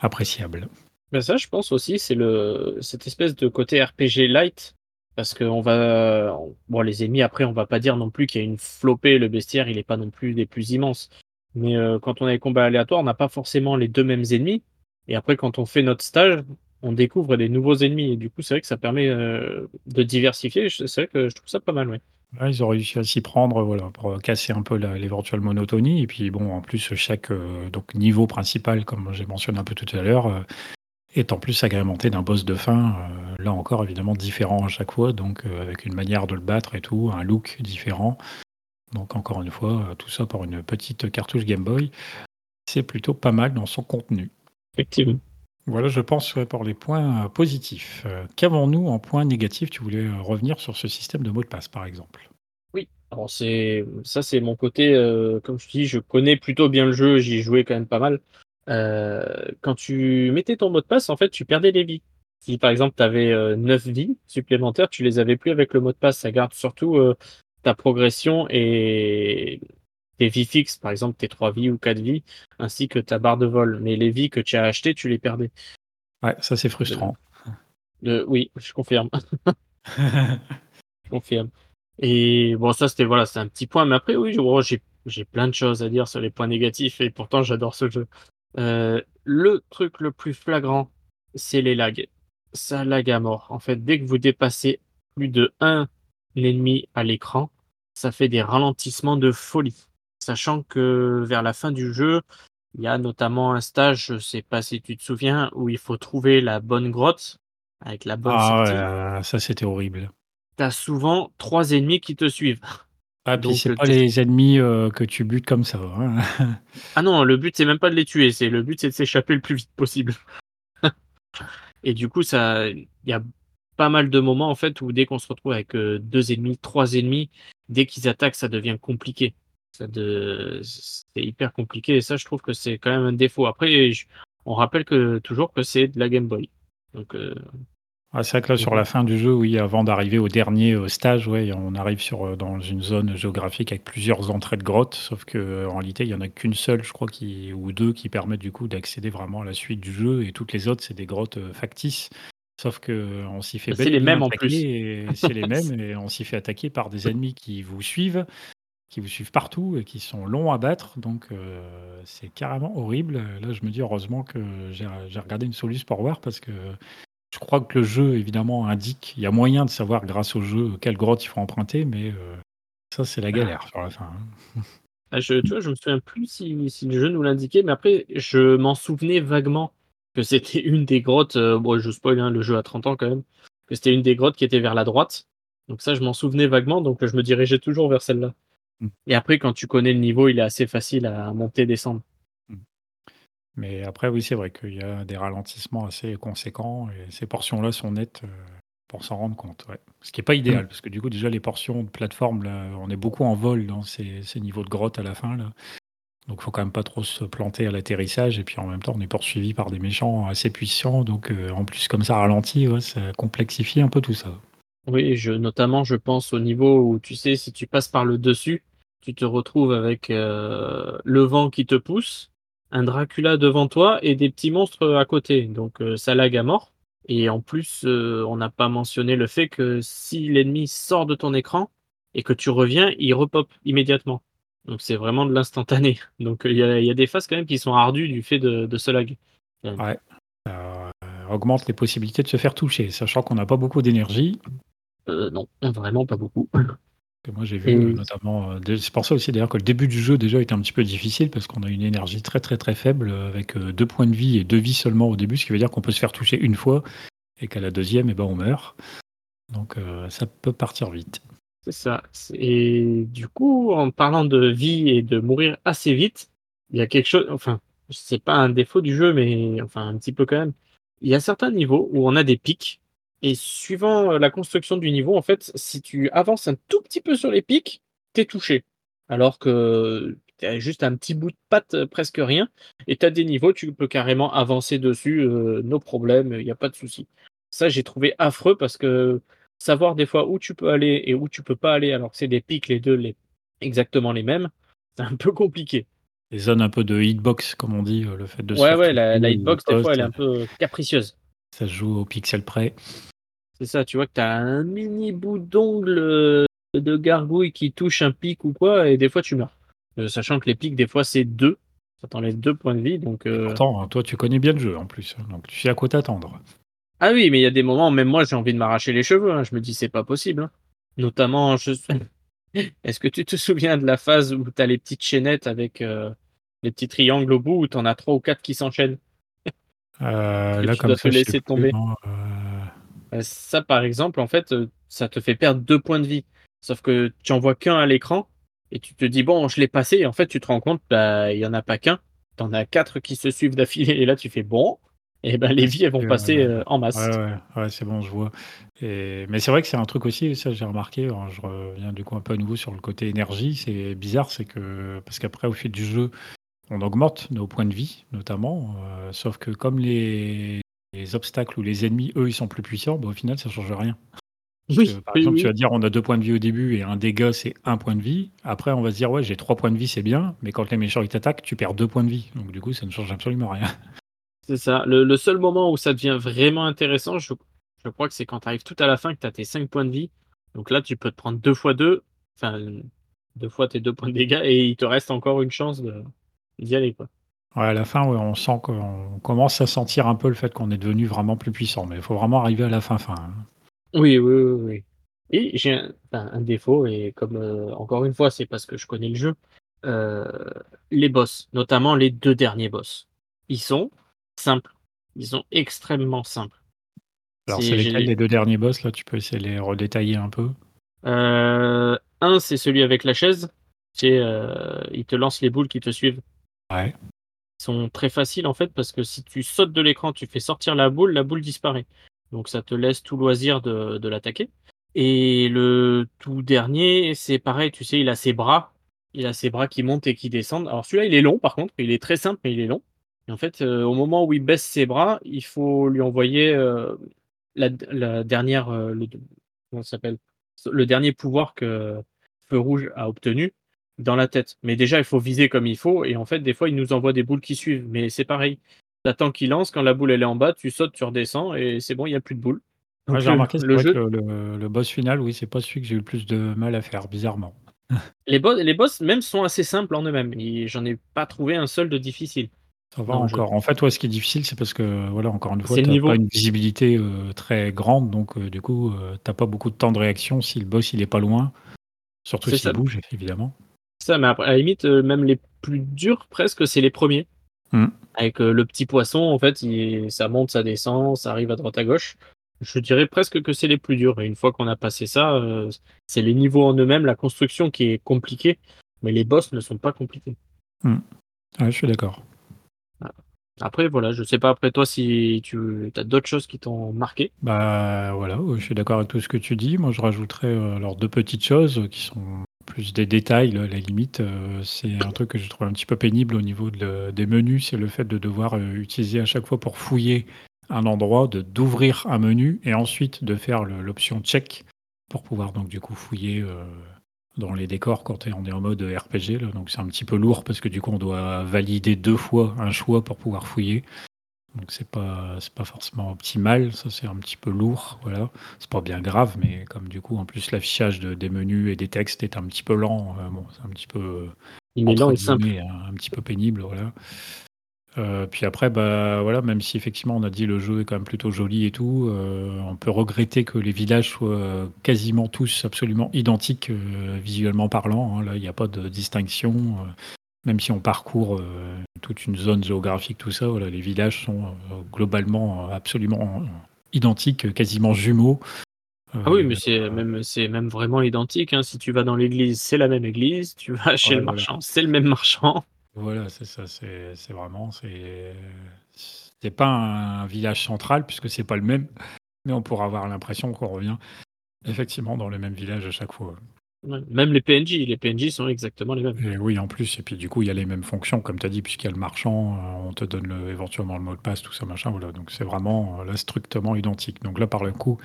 appréciable. Bah, ça, je pense aussi, c'est le cette espèce de côté RPG light, parce qu'on va bon, les ennemis après, on va pas dire non plus qu'il y a une flopée, le bestiaire, il est pas non plus des plus immenses. Mais heu, quand on a les combats aléatoires, on n'a pas forcément les 2 mêmes ennemis et après quand on fait notre stage, on découvre des nouveaux ennemis et du coup, c'est vrai que ça permet, heu, de diversifier. C'est vrai que je trouve ça pas mal, ouais. Ouais, ils ont réussi à s'y prendre, voilà, pour, casser un peu l'éventuelle monotonie et puis bon, en plus, chaque, heu, donc niveau principal, comme j'ai mentionné un peu tout à l'heure, heu, est en plus agrémenté d'un boss de fin, heu, là encore évidemment différent à chaque fois, donc avec une manière de le battre et tout, un look différent. Donc encore une fois, tout ça pour une petite cartouche Game Boy. C'est plutôt pas mal dans son contenu. Effectivement. Voilà, je pense, pour les points, heu, positifs. Heu, qu'avons-nous en points négatifs? Tu voulais, heu, revenir sur ce système de mot de passe, par exemple? Oui, alors c'est ça, c'est mon côté, comme je te dis, je connais plutôt bien le jeu, j'y ai joué quand même pas mal. Quand tu mettais ton mot de passe, en fait, tu perdais des vies. Si par exemple, tu avais, heu, 9 vies supplémentaires, tu les avais plus avec le mot de passe. Ça garde surtout, ta progression et tes vies fixes, par exemple tes 3 vies ou 4 vies, ainsi que ta barre de vol. Mais les vies que tu as achetées, tu les perdais. Ouais, ça c'est frustrant. de oui, je confirme. Je confirme. Et bon, ça, c'était voilà, c'est un petit point, mais après, oui, oh, j'ai j'ai plein de choses à dire sur les points négatifs et pourtant j'adore ce jeu. Heu, le truc le plus flagrant, c'est les lags. Ça lag à mort. En fait, dès que vous dépassez plus de 1 ennemi à l'écran, ça fait des ralentissements de folie. Sachant que vers la fin du jeu, il y a notamment un stage, je sais pas si tu te souviens, où il faut trouver la bonne grotte avec la bonne Ah sortie. ouais, ça c'était horrible. Tu as souvent 3 ennemis qui te suivent. Ah puis c'est heu, pas les ennemis, heu, que tu butes comme ça, hein. ah non, le but, c'est même pas de les tuer, c'est le but, c'est de s'échapper le plus vite possible. Et du coup, ça il y a pas mal de moments, en fait, où dès qu'on se retrouve avec, heu, 2 ennemis, 3 ennemis, dès qu'ils attaquent, ça devient compliqué. De c'est hyper compliqué et ça, je trouve que c'est quand même un défaut. Après, on rappelle que toujours que c'est de la Game Boy. Donc, heu, Ah c'est vrai que là sur la voilà. fin du jeu, oui, avant d'arriver au dernier, heu, stage, ouais, on arrive sur, heu, dans une zone géographique avec plusieurs entrées de grottes, sauf qu'en réalité, il y en a qu'une seule, je crois, qui ou 2 qui permettent du coup d'accéder vraiment à la suite du jeu et toutes les autres, c'est des grottes, factices. Sauf qu'on s'y fait Bah, c'est les mêmes en plus. c'est les mêmes et on s'y fait attaquer par des ennemis qui vous suivent, qui vous suivent partout et qui sont longs à battre donc heu, c'est carrément horrible. Là, je me dis heureusement que j'ai regardé une soluce pour voir parce que je crois que le jeu évidemment indique il y a moyen de savoir grâce au jeu quelle grotte il faut emprunter mais heu, ça c'est la Ah. galère sur la fin, hein. Ah je tu vois, je me souviens plus si si le jeu nous l'indiquait, mais après je m'en souvenais vaguement que c'était une des grottes, heu, bon je spoil, hein, le jeu a 30 ans quand même, que c'était une des grottes qui était vers la droite. Donc ça, je m'en souvenais vaguement, donc je me dirigeais toujours vers celle-là. Et après quand tu connais le niveau, il est assez facile à monter, descendre. Mais après oui, c'est vrai qu'il y a des ralentissements assez conséquents et ces portions-là sont nettes, heu, pour s'en rendre compte, ouais. Ce qui est pas Mmh. idéal parce que du coup déjà les portions de plateforme là, on est beaucoup en vol dans ces ces niveaux de grotte à la fin là. Donc faut quand même pas trop se planter à l'atterrissage et puis en même temps on est poursuivi par des méchants assez puissants donc heu, en plus comme ça ralenti, ouais, ça complexifie un peu tout ça. Oui, je notamment je pense au niveau où tu sais, si tu passes par le dessus, tu te retrouves avec, heu, le vent qui te pousse, un Dracula devant toi et des petits monstres, à côté. Donc heu, ça lag à mort Et en plus, euh, on n'a pas mentionné le fait que si l'ennemi sort de ton écran et que tu reviens, il repop immédiatement. Donc c'est vraiment de l'instantané. Donc il y, a des phases quand même qui sont ardues du fait de, ce lag. Ouais. Augmente les possibilités de se faire toucher, sachant qu'on n'a pas beaucoup d'énergie. Euh, non, vraiment pas beaucoup. moi j'ai vu euh, notamment, euh, c'est pour ça aussi d'ailleurs que le début du jeu déjà était un petit peu difficile parce qu'on a une énergie très très très faible avec deux points de vie et deux vies seulement au début, ce qui veut dire qu'on peut se faire toucher une fois et qu'à la deuxième, et eh ben, on meurt. Donc ça peut partir vite. C'est ça. Et du coup, en parlant de vie et de mourir assez vite, il y a quelque chose, enfin, c'est pas un défaut du jeu, mais enfin un petit peu quand même. Il y a certains niveaux où on a des pics et suivant euh, la construction du niveau, en fait, si tu avances un tout petit peu sur les pics, t'es touché. Alors que as juste un petit bout de patte, euh, presque rien. Et tu as des niveaux, tu peux carrément avancer dessus, euh, nos problèmes, il n'y a pas de souci. Ça, j'ai trouvé affreux parce que savoir des fois où tu peux aller et où tu peux pas aller, alors que c'est des pics, les deux les... exactement les mêmes, c'est un peu compliqué. Les zones un peu de hitbox, comme on dit, le fait de Ouais, ouais, la, la hitbox, des fois, elle est un peu capricieuse. Ça se joue au pixel près. C'est ça, tu vois que tu as un mini bout d'ongle euh, de gargouille qui touche un pic ou quoi, et des fois tu meurs. Euh, sachant que les pics, des fois, c'est deux. Ça t'enlève deux points de vie. Donc, euh... Pourtant, toi, tu connais bien le jeu en plus. Donc tu sais à quoi t'attendre. Ah oui, mais il y a des moments, même moi, j'ai envie de m'arracher les cheveux. Hein. Je me dis, c'est pas possible. Hein. Notamment, je... est-ce que tu te souviens de la phase où tu as les petites chaînettes avec euh, les petits triangles au bout, où tu en as trois ou quatre qui s'enchaînent? Là, tu comme dois te laisser tomber. Euh, ça, par exemple, en fait, euh, ça te fait perdre deux points de vie. Sauf que tu en vois qu'un à l'écran et tu te dis, bon, je l'ai passé. Et en fait, tu te rends compte, bah, il n'y en a pas qu'un. Tu en as quatre qui se suivent d'affilée. Et là, tu fais, bon, et ben les vies, elles vont passer euh, en masse. Ouais, ouais, c'est bon, je vois. Et... Mais c'est vrai que c'est un truc aussi, ça j'ai remarqué, hein, je reviens du coup un peu à nouveau sur le côté énergie, c'est bizarre, c'est que, parce qu'après au fil du jeu, on augmente nos points de vie, notamment, sauf que comme les, les obstacles ou les ennemis, eux, ils sont plus puissants, bah, au final, ça change rien. par exemple, tu vas dire on a deux points de vie au début et un dégât c'est un point de vie. Après, on va se dire ouais, j'ai trois points de vie, c'est bien, mais quand les méchants ils t'attaquent, tu perds deux points de vie. Donc du coup, ça ne change absolument rien. C'est ça. Le, seul moment où ça devient vraiment intéressant, je, crois que c'est quand tu arrives tout à la fin que tu as tes cinq points de vie. Donc là, tu peux te prendre deux fois deux, enfin deux fois tes deux points de dégâts et il te reste encore une chance d'y aller quoi à la fin, on sent qu'on commence à sentir un peu le fait qu'on est devenu vraiment plus puissant, mais il faut vraiment arriver à la fin fin. Hein. Oui, oui, oui, Et j'ai un, défaut, et comme euh, encore une fois, c'est parce que je connais le jeu, euh, les boss, notamment les deux derniers boss, ils sont simples. Ils sont extrêmement simples. Alors, c'est lesquels les deux derniers boss là? Tu peux essayer de les redétailler un peu euh, Un, c'est celui avec la chaise. C'est, il te lance les boules qui te suivent. Ouais sont très faciles en fait parce que si tu sautes de l'écran, tu fais sortir la boule, la boule disparaît. Donc ça te laisse tout loisir de, l'attaquer. Et le tout dernier, c'est pareil, tu sais, il a ses bras. Il a ses bras qui montent et qui descendent. Alors celui-là, il est long par contre, il est très simple, mais il est long. Et en fait, euh, au moment où il baisse ses bras, il faut lui envoyer euh, la, dernière, euh, le, s'appelle, le dernier pouvoir que Feu Rouge a obtenu dans la tête. Mais déjà, il faut viser comme il faut. Et en fait, des fois, il nous envoie des boules qui suivent. Mais c'est pareil. T'attends qu'il lance. Quand la boule elle est en bas, tu sautes, tu redescends et c'est bon, il n'y a plus de boules. j'ai remarqué le, jeu... que le, boss final, oui, c'est pas celui que j'ai eu le plus de mal à faire, bizarrement. les, boss, les boss même sont assez simples en eux-mêmes. J'en ai pas trouvé un seul de difficile. Ça va encore. En fait, ouais, ce qui est difficile, c'est parce que, voilà, encore une fois, tu n'as pas une visibilité euh, très grande, donc euh, du coup, tu euh, t'as pas beaucoup de temps de réaction si le boss il est pas loin, surtout s'il bouge, évidemment ça, mais après, à la limite, euh, même les plus durs, presque, c'est les premiers. Hmm. Avec euh, le petit poisson, en fait, ça monte, ça descend, ça arrive à droite à gauche. Je dirais presque que c'est les plus durs. Et une fois qu'on a passé ça, euh, c'est les niveaux en eux-mêmes, la construction qui est compliquée, mais les boss ne sont pas compliqués. Hmm. je suis d'accord. Après, voilà, je sais pas après toi si tu as d'autres choses qui t'ont marqué. Bah voilà, je suis d'accord avec tout ce que tu dis. Moi, je rajouterais alors deux petites choses qui sont plus des détails, la limite, euh, c'est un truc que je trouve un petit peu pénible au niveau des menus, c'est le fait de devoir euh, utiliser à chaque fois pour fouiller un endroit, de d'ouvrir un menu et ensuite de faire l'option check pour pouvoir donc du coup fouiller euh, dans les décors quand on est en mode RPG. Donc c'est un petit peu lourd parce que du coup on doit valider deux fois un choix pour pouvoir fouiller. Donc c'est pas c'est pas forcément optimal. Ça c'est un petit peu lourd, voilà. C'est pas bien grave, mais comme du coup en plus l'affichage de, des menus et des textes est un petit peu lent, euh, bon c'est un petit peu il est lent et simple, un, un, petit peu pénible, voilà. Euh, puis après, bah voilà, même si effectivement on a dit le jeu est quand même plutôt joli et tout, euh, on peut regretter que les villages soient quasiment tous absolument identiques visuellement parlant. Hein. Là, il n'y a pas de distinction. Même si on parcourt toute une zone géographique, tout ça, voilà, les villages sont globalement absolument identiques, quasiment jumeaux. ah oui, mais c'est même, c'est même vraiment identique. Hein. Si tu vas dans l'église, c'est la même église. Tu vas chez le marchand, c'est le même marchand. Voilà, c'est ça, c'est vraiment, c'est c'est pas un village central puisque c'est pas le même, mais on pourra avoir l'impression qu'on revient effectivement dans le même village à chaque fois. Même les PNJ, les PNJ sont exactement les mêmes. Oui, en plus, et puis du coup, il y a les mêmes fonctions, comme tu as dit, puisqu'il y a le marchand, euh, on te donne le, éventuellement le mot de passe, tout ça, machin, voilà. Donc c'est vraiment euh, là strictement identique. Donc là, par le coup,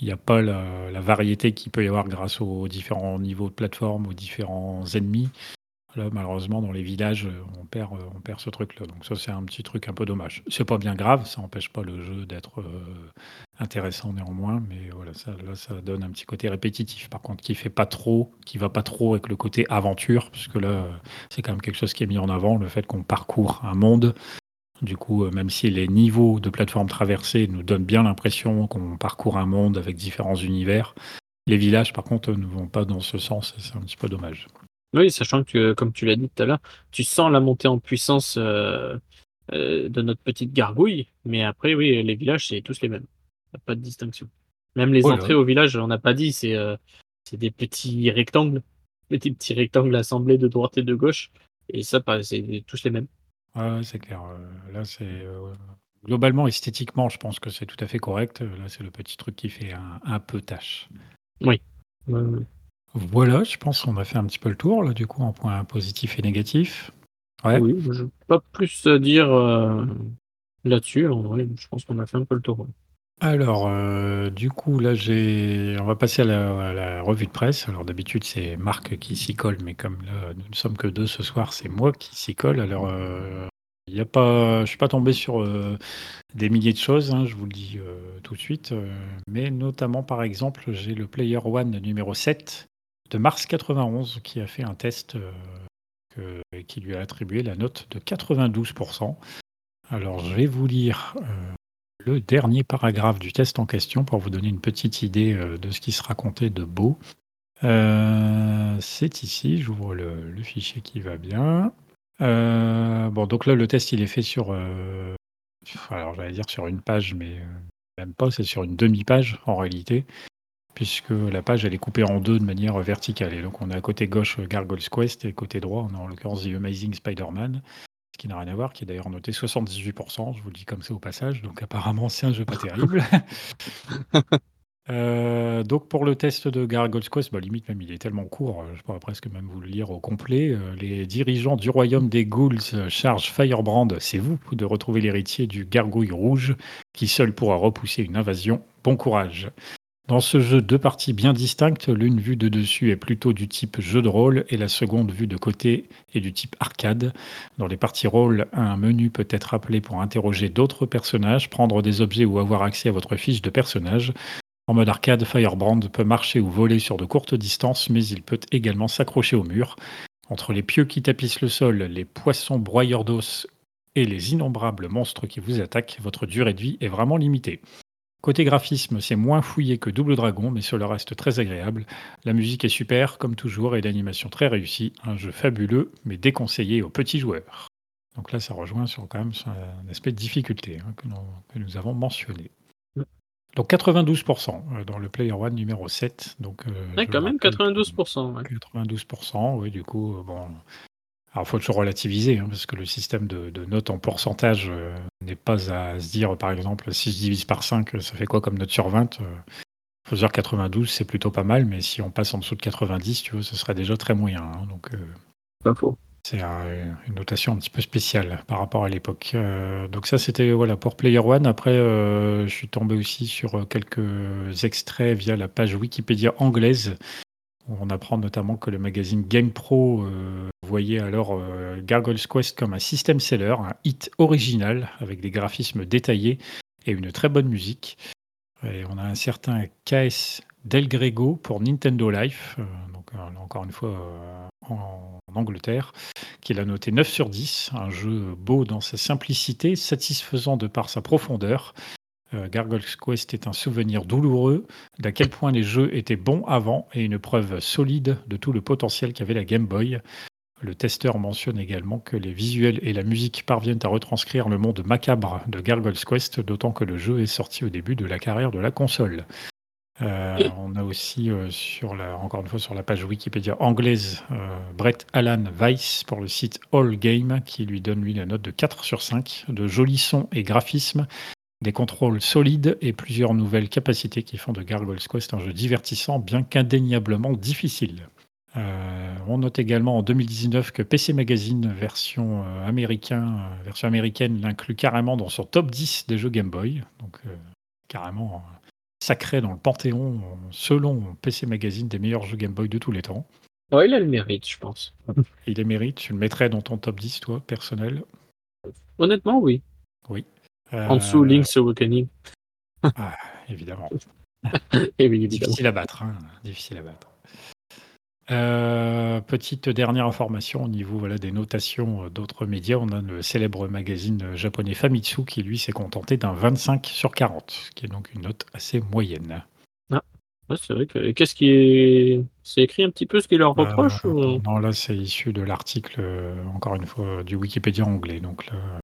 il n'y a pas la, la variété qu'il peut y avoir grâce aux différents niveaux de plateforme, aux différents ennemis. Là, malheureusement, dans les villages, euh, on perd, euh, on perd ce truc-là. Donc ça, c'est un petit truc un peu dommage. C'est pas bien grave, ça n'empêche pas le jeu d'être euh, intéressant néanmoins, mais voilà, ça, là, ça donne un petit côté répétitif. Par contre, qui fait pas trop, qui va pas trop avec le côté aventure, puisque là, c'est quand même quelque chose qui est mis en avant, le fait qu'on parcourt un monde. Du coup, même si les niveaux de plateforme traversée nous donnent bien l'impression qu'on parcourt un monde avec différents univers, les villages, par contre, ne vont pas dans ce sens, c'est un petit peu dommage. Oui, sachant que, comme tu l'as dit tout à l'heure, tu sens la montée en puissance euh, euh, de notre petite gargouille, mais après, oui, les villages, c'est tous les mêmes. Il n'y a pas de distinction. Même les entrées au village, on n'a pas dit, c'est euh, des petits rectangles, petits petits rectangles assemblés de droite et de gauche, et ça, c'est tous les mêmes. Ouais, c'est clair. Là, c'est globalement esthétiquement, je pense que c'est tout à fait correct. Là, c'est le petit truc qui fait un, peu tâche. Oui. Voilà, je pense qu'on a fait un petit peu le tour, là, du coup, en points positifs et négatifs. Ouais. Oui, je pas plus à dire euh, là-dessus. je pense qu'on a fait un peu le tour. Alors, euh, du coup, là, j'ai. On va passer à la, revue de presse. Alors, d'habitude, c'est Marc qui s'y colle, mais comme là, nous ne sommes que deux ce soir, c'est moi qui s'y colle. Alors, euh, il y a pas, je suis pas tombé sur des milliers de choses, hein, je vous le dis tout de suite, mais notamment, par exemple, j'ai le Player One numéro 7 de mars 91 qui a fait un test euh, qui lui a attribué la note de 92%. Alors je vais vous lire euh, le dernier paragraphe du test en question pour vous donner une petite idée euh, de ce qui se racontait de beau. c'est ici, j'ouvre le, le, fichier qui va bien. bon, donc là, le test, il est fait sur, alors j'allais dire sur une page, mais même pas, c'est sur une demi-page en réalité puisque la page elle est coupée en deux de manière verticale. Et donc on a à côté gauche Gargoyle's Quest et côté droit on a en l'occurrence The Amazing Spider-Man, ce qui n'a rien à voir, qui est d'ailleurs noté 78%, je vous le dis comme ça au passage, donc apparemment c'est un jeu pas terrible. Euh, donc pour le test de Gargoyle's Quest, bah, limite même il est tellement court, euh, je pourrais presque même vous le lire au complet. Euh, les dirigeants du royaume des ghouls chargent Firebrand, c'est vous, de retrouver l'héritier du gargouille rouge, qui seul pourra repousser une invasion. Bon courage. Dans ce jeu, deux parties bien distinctes, l'une vue de dessus est plutôt du type jeu de rôle et la seconde vue de côté est du type arcade. Dans les parties rôle, un menu peut être appelé pour interroger d'autres personnages, prendre des objets ou avoir accès à votre fiche de personnage. En mode arcade, Firebrand peut marcher ou voler sur de courtes distances, mais il peut également s'accrocher au mur. Entre les pieux qui tapissent le sol, les poissons broyeurs d'os et les innombrables monstres qui vous attaquent, votre durée de vie est vraiment limitée. Côté graphisme, c'est moins fouillé que Double Dragon, mais cela reste très agréable. La musique est super, comme toujours, et l'animation très réussie. Un jeu fabuleux, mais déconseillé aux petits joueurs. Donc là, ça rejoint sur quand même un aspect de difficulté hein, que, nous, avons mentionné. Donc 92% euh, dans le Player One numéro 7. Donc, euh, quand même 92%. 92%, oui, du coup, euh, bon, alors, il faut toujours relativiser, hein, parce que le système de, notes en pourcentage euh, n'est pas à se dire, par exemple, si je divise par 5, ça fait quoi comme note sur 20 Il euh, faut se dire 92, c'est plutôt pas mal, mais si on passe en dessous de 90, tu vois, ce serait déjà très moyen. Hein, donc, euh, pas faux. C'est une notation un petit peu spéciale par rapport à l'époque. donc ça, c'était voilà pour Player One. Après, je suis tombé aussi sur quelques extraits via la page Wikipédia anglaise On apprend notamment que le magazine Game Pro voyait alors Gargoyle's Quest comme un système seller, un hit original avec des graphismes détaillés et une très bonne musique. Et on a un certain KS Del Grego pour Nintendo Life, donc encore une fois en, Angleterre, qui l'a noté 9 sur 10, un jeu beau dans sa simplicité, satisfaisant de par sa profondeur. Euh, Gargoyle's Quest est un souvenir douloureux d'à quel point les jeux étaient bons avant et une preuve solide de tout le potentiel qu'avait la Game Boy. Le testeur mentionne également que les visuels et la musique parviennent à retranscrire le monde macabre de Gargoyle's Quest, d'autant que le jeu est sorti au début de la carrière de la console. Euh, on a aussi, euh, sur la, encore une fois, sur la page Wikipédia anglaise, Brett Alan Weiss pour le site All Game, qui lui donne lui la note de 4 sur 5, de jolis sons et graphismes, des contrôles solides et plusieurs nouvelles capacités qui font de Gargoyle's Quest un jeu divertissant, bien qu'indéniablement difficile. on note également en 2019 que PC Magazine version, américain, version américaine l'inclut carrément dans son top 10 des jeux Game Boy. Donc carrément sacré dans le panthéon, selon PC Magazine, des meilleurs jeux Game Boy de tous les temps. Ouais, il a le mérite, je pense. Il les mérite. Tu le mettrais dans ton top 10, toi, personnel? Honnêtement, oui. Oui. En dessous, euh, Link's Awakening. ah, évidemment. Difficile à battre. Hein. Difficile à battre. Euh, petite dernière information au niveau voilà, des notations euh, d'autres médias. On a le célèbre magazine japonais Famitsu qui, lui, s'est contenté d'un 25 sur 40, ce qui est donc une note assez moyenne. Ah, c'est vrai que. Qu'est-ce qui est. C'est écrit un petit peu ce qui leur reproche euh, Non, là, c'est issu de l'article, encore une fois, du Wikipédia anglais. Donc là,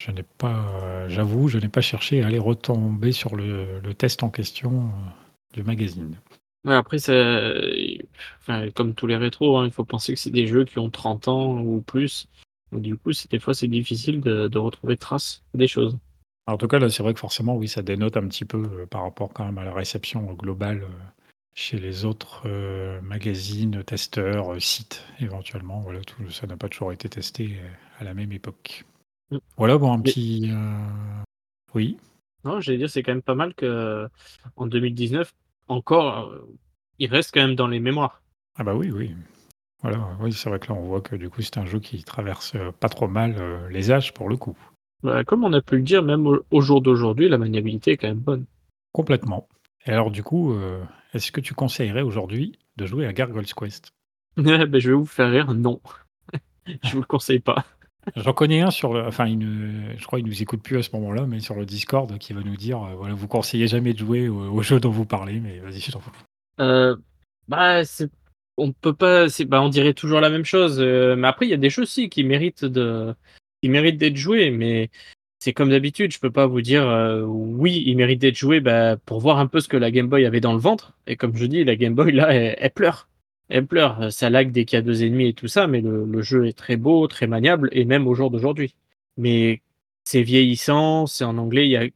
je n'ai pas. J'avoue, je n'ai pas cherché à aller retomber sur le, le test en question du magazine. Ouais, après, enfin, comme tous les rétros, hein, il faut penser que c'est des jeux qui ont 30 ans ou plus. Donc, du coup, des fois, c'est difficile de, retrouver trace des choses. En tout cas, là, c'est vrai que forcément, oui, ça dénote un petit peu euh, par rapport quand même à la réception globale euh, chez les autres euh, magazines, testeurs, sites, éventuellement. Voilà, tout ça n'a pas toujours été testé à la même époque. Voilà, bon, un petit. Oui. Non, j'allais dire, c'est quand même pas mal que en 2019, encore, euh, il reste quand même dans les mémoires. Ah bah oui, oui. Voilà, oui, c'est vrai que là on voit que du coup c'est un jeu qui traverse euh, pas trop mal euh, les âges pour le coup. Bah, comme on a pu le dire, même au, jour d'aujourd'hui, la maniabilité est quand même bonne. Complètement. Et alors du coup, est-ce que tu conseillerais aujourd'hui de jouer à Gargoyle's Quest? Ben, Je vais vous faire rire, non. je vous le conseille pas. J'en connais un sur le. Enfin, je crois qu'il nous écoute plus à ce moment-là, mais sur le Discord qui va nous dire euh, voilà, vous conseillez jamais de jouer au, jeu dont vous parlez, mais vas-y, je t'en fous. Euh, bah, on peut pas. Bah, on dirait toujours la même chose. Euh, mais après, il y a des choses aussi qui méritent de, qui méritent d'être jouées, mais c'est comme d'habitude. Je peux pas vous dire oui, il mérite d'être joué bah, pour voir un peu ce que la Game Boy avait dans le ventre. Et comme je dis, la Game Boy là, elle pleure elle pleure. Ça lag dès qu'il y a deux ennemis et tout ça, mais le, jeu est très beau, très maniable, et même au jour d'aujourd'hui. Mais c'est vieillissant, c'est en anglais, il y a,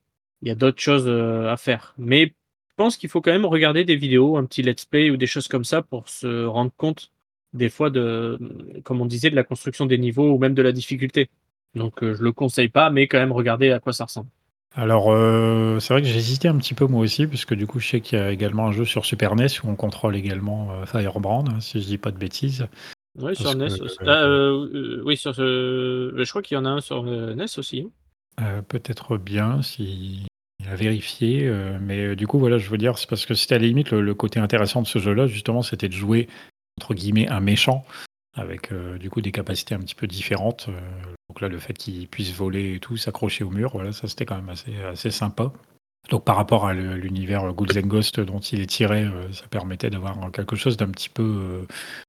y a d'autres choses euh, à faire. Mais je pense qu'il faut quand même regarder des vidéos, un petit let's play ou des choses comme ça pour se rendre compte des fois de, comme on disait, de la construction des niveaux ou même de la difficulté. Donc euh, je le conseille pas, mais quand même regarder à quoi ça ressemble. Alors, euh, c'est vrai que j'ai hésité un petit peu moi aussi, puisque du coup, je sais qu'il y a également un jeu sur Super NES où on contrôle également euh, Firebrand, hein, si je dis pas de bêtises. Oui, sur NES aussi. Ah, euh, oui, sur je crois qu'il y en a un sur NES aussi. Peut-être bien si a vérifié, mais du coup, voilà, je veux dire, c'est parce que c'était à la limite le côté intéressant de ce jeu-là, justement, c'était de jouer entre guillemets un méchant avec euh, du coup des capacités un petit peu différentes. Euh, donc là, le fait qu'il puisse voler et tout, s'accrocher au mur, voilà, ça c'était quand même assez, sympa. Donc par rapport à l'univers Ghouls and Ghost dont il est tiré, euh, ça permettait d'avoir quelque chose d'un petit peu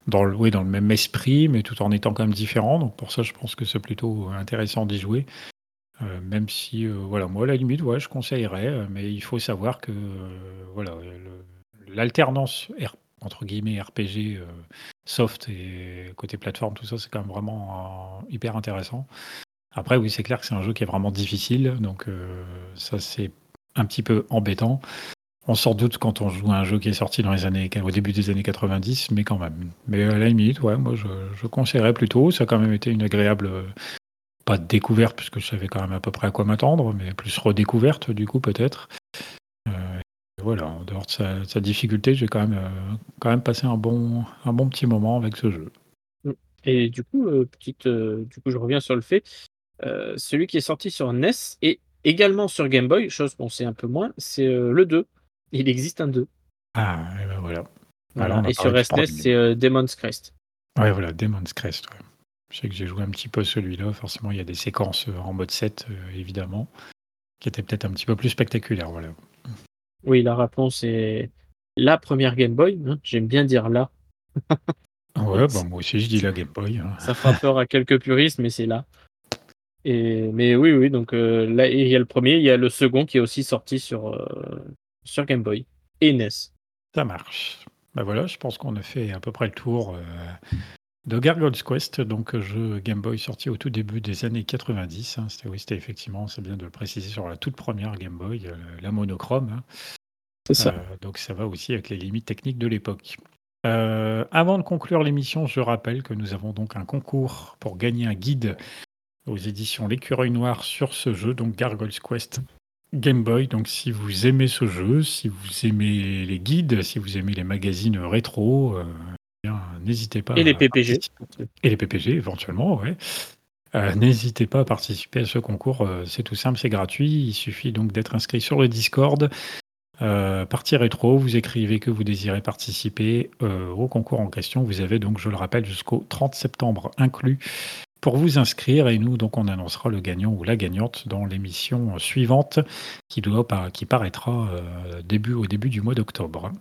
dans, le, oui, dans le même esprit, mais tout en étant quand même différent. Donc pour ça, je pense que c'est plutôt intéressant d'y jouer. même si, voilà, moi, à la limite, je conseillerais, mais il faut savoir que voilà, l'alternance entre guillemets RPG euh, soft et côté plateforme, tout ça, c'est quand même vraiment euh, hyper intéressant. Après, oui, c'est clair que c'est un jeu qui est vraiment difficile, donc euh, ça c'est un petit peu embêtant. On sort doute quand on joue à un jeu qui est sorti dans les années, au début des années 90, mais quand même. Mais à la limite, ouais, moi je, je conseillerais plutôt. Ça a quand même été une agréable, pas de découverte, puisque je savais quand même à peu près à quoi m'attendre, mais plus redécouverte du coup peut-être voilà, en dehors de sa, difficulté, j'ai quand même, euh, quand même passé un bon, un bon petit moment avec ce jeu. Mm. Et du coup, petite, du coup, je reviens sur le fait, celui qui est sorti sur NES et également sur Game Boy, chose qu'on sait un peu moins, c'est le 2. Il existe un 2. Ah, et ben voilà. et sur SNES, c'est Demon's Crest. Ouais, voilà, Demon's Crest. Je sais que j'ai joué un petit peu celui-là. Forcément, il y a des séquences en mode 7, évidemment qui était peut-être un petit peu plus spectaculaire. Voilà. Oui, la réponse est la première Game Boy. Hein. J'aime bien dire là. ouais, bon, moi aussi je dis la Game Boy. Hein. Ça fera peur à quelques puristes, mais c'est là. Et, mais oui, oui, donc euh, là, il y a le premier, il y a le second qui est aussi sorti sur, euh, sur Game Boy et NES. Ça marche. Ben voilà, je pense qu'on a fait à peu près le tour euh, de Gargoyle's Quest, donc jeu Game Boy sorti au tout début des années 90. Hein. C'était, oui, c'était effectivement, c'est bien de le préciser, sur la toute première Game Boy, euh, la monochrome. Hein. C'est ça. Euh, donc ça va aussi avec les limites techniques de l'époque. Euh, avant de conclure l'émission, je rappelle que nous avons donc un concours pour gagner un guide aux éditions L'écureuil noir sur ce jeu, donc Gargoyle's Quest Game Boy. Donc si vous aimez ce jeu, si vous aimez les guides, si vous aimez les magazines rétro, n'hésitez pas. Et les PPG. Et les PPG, éventuellement, ouais. Euh, n'hésitez pas à participer à ce concours. Euh, c'est tout simple, c'est gratuit. Il suffit donc d'être inscrit sur le Discord. Euh, partie rétro, vous écrivez que vous désirez participer au concours en question. Vous avez donc, je le rappelle, jusqu'au 30 septembre inclus pour vous inscrire et nous donc on annoncera le gagnant ou la gagnante dans l'émission suivante qui doit qui paraîtra début au début du mois d'octobre.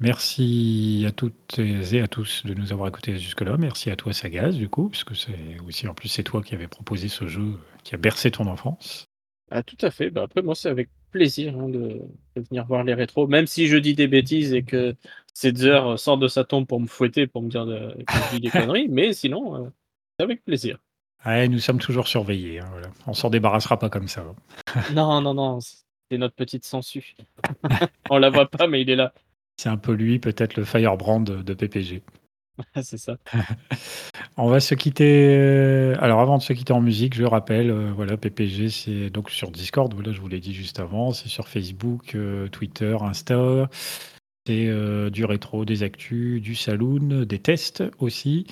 Merci à toutes et à tous de nous avoir écoutés jusque-là. Merci à toi, Sagaz, du coup, puisque c'est aussi, en plus, c'est toi qui avais proposé ce jeu qui a bercé ton enfance. Ah, tout à fait. Bah, après, moi, c'est avec plaisir hein, de, venir voir les rétros, même si je dis des bêtises et que heures sort de sa tombe pour me fouetter, pour me dire de, que je dis des conneries, mais sinon, euh, c'est avec plaisir. Ouais, nous sommes toujours surveillés. Hein, voilà. On s'en débarrassera pas comme ça. non, non, non. C'est notre petite sangsue. On la voit pas, mais il est là. C'est un peu lui, peut-être le Firebrand de, PPG. c'est ça. On va se quitter. Euh, alors, avant de se quitter en musique, je rappelle, euh, voilà, PPG, c'est donc sur Discord. Voilà, je vous l'ai dit juste avant. C'est sur Facebook, euh, Twitter, Insta. C'est du rétro, des actus, du saloon, des tests aussi.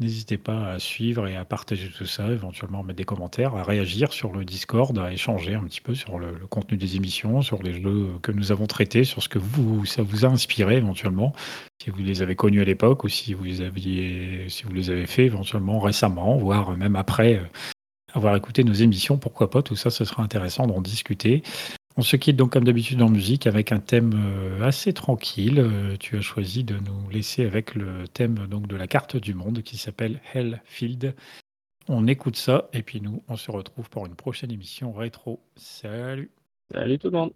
N'hésitez pas à suivre et à partager tout ça, éventuellement mettre des commentaires, à réagir sur le Discord, à échanger un petit peu sur le, contenu des émissions, sur les jeux que nous avons traités, sur ce que vous, ça vous a inspiré éventuellement, si vous les avez connus à l'époque ou si vous les aviez, si vous les avez fait éventuellement récemment, voire même après euh, avoir écouté nos émissions, pourquoi pas, tout ça, ce sera intéressant d'en discuter. On se quitte donc comme d'habitude en musique avec un thème euh, assez tranquille. Euh, tu as choisi de nous laisser avec le thème donc de la carte du monde qui s'appelle Hellfield. On écoute ça et puis nous on se retrouve pour une prochaine émission rétro. Salut. Salut tout le monde.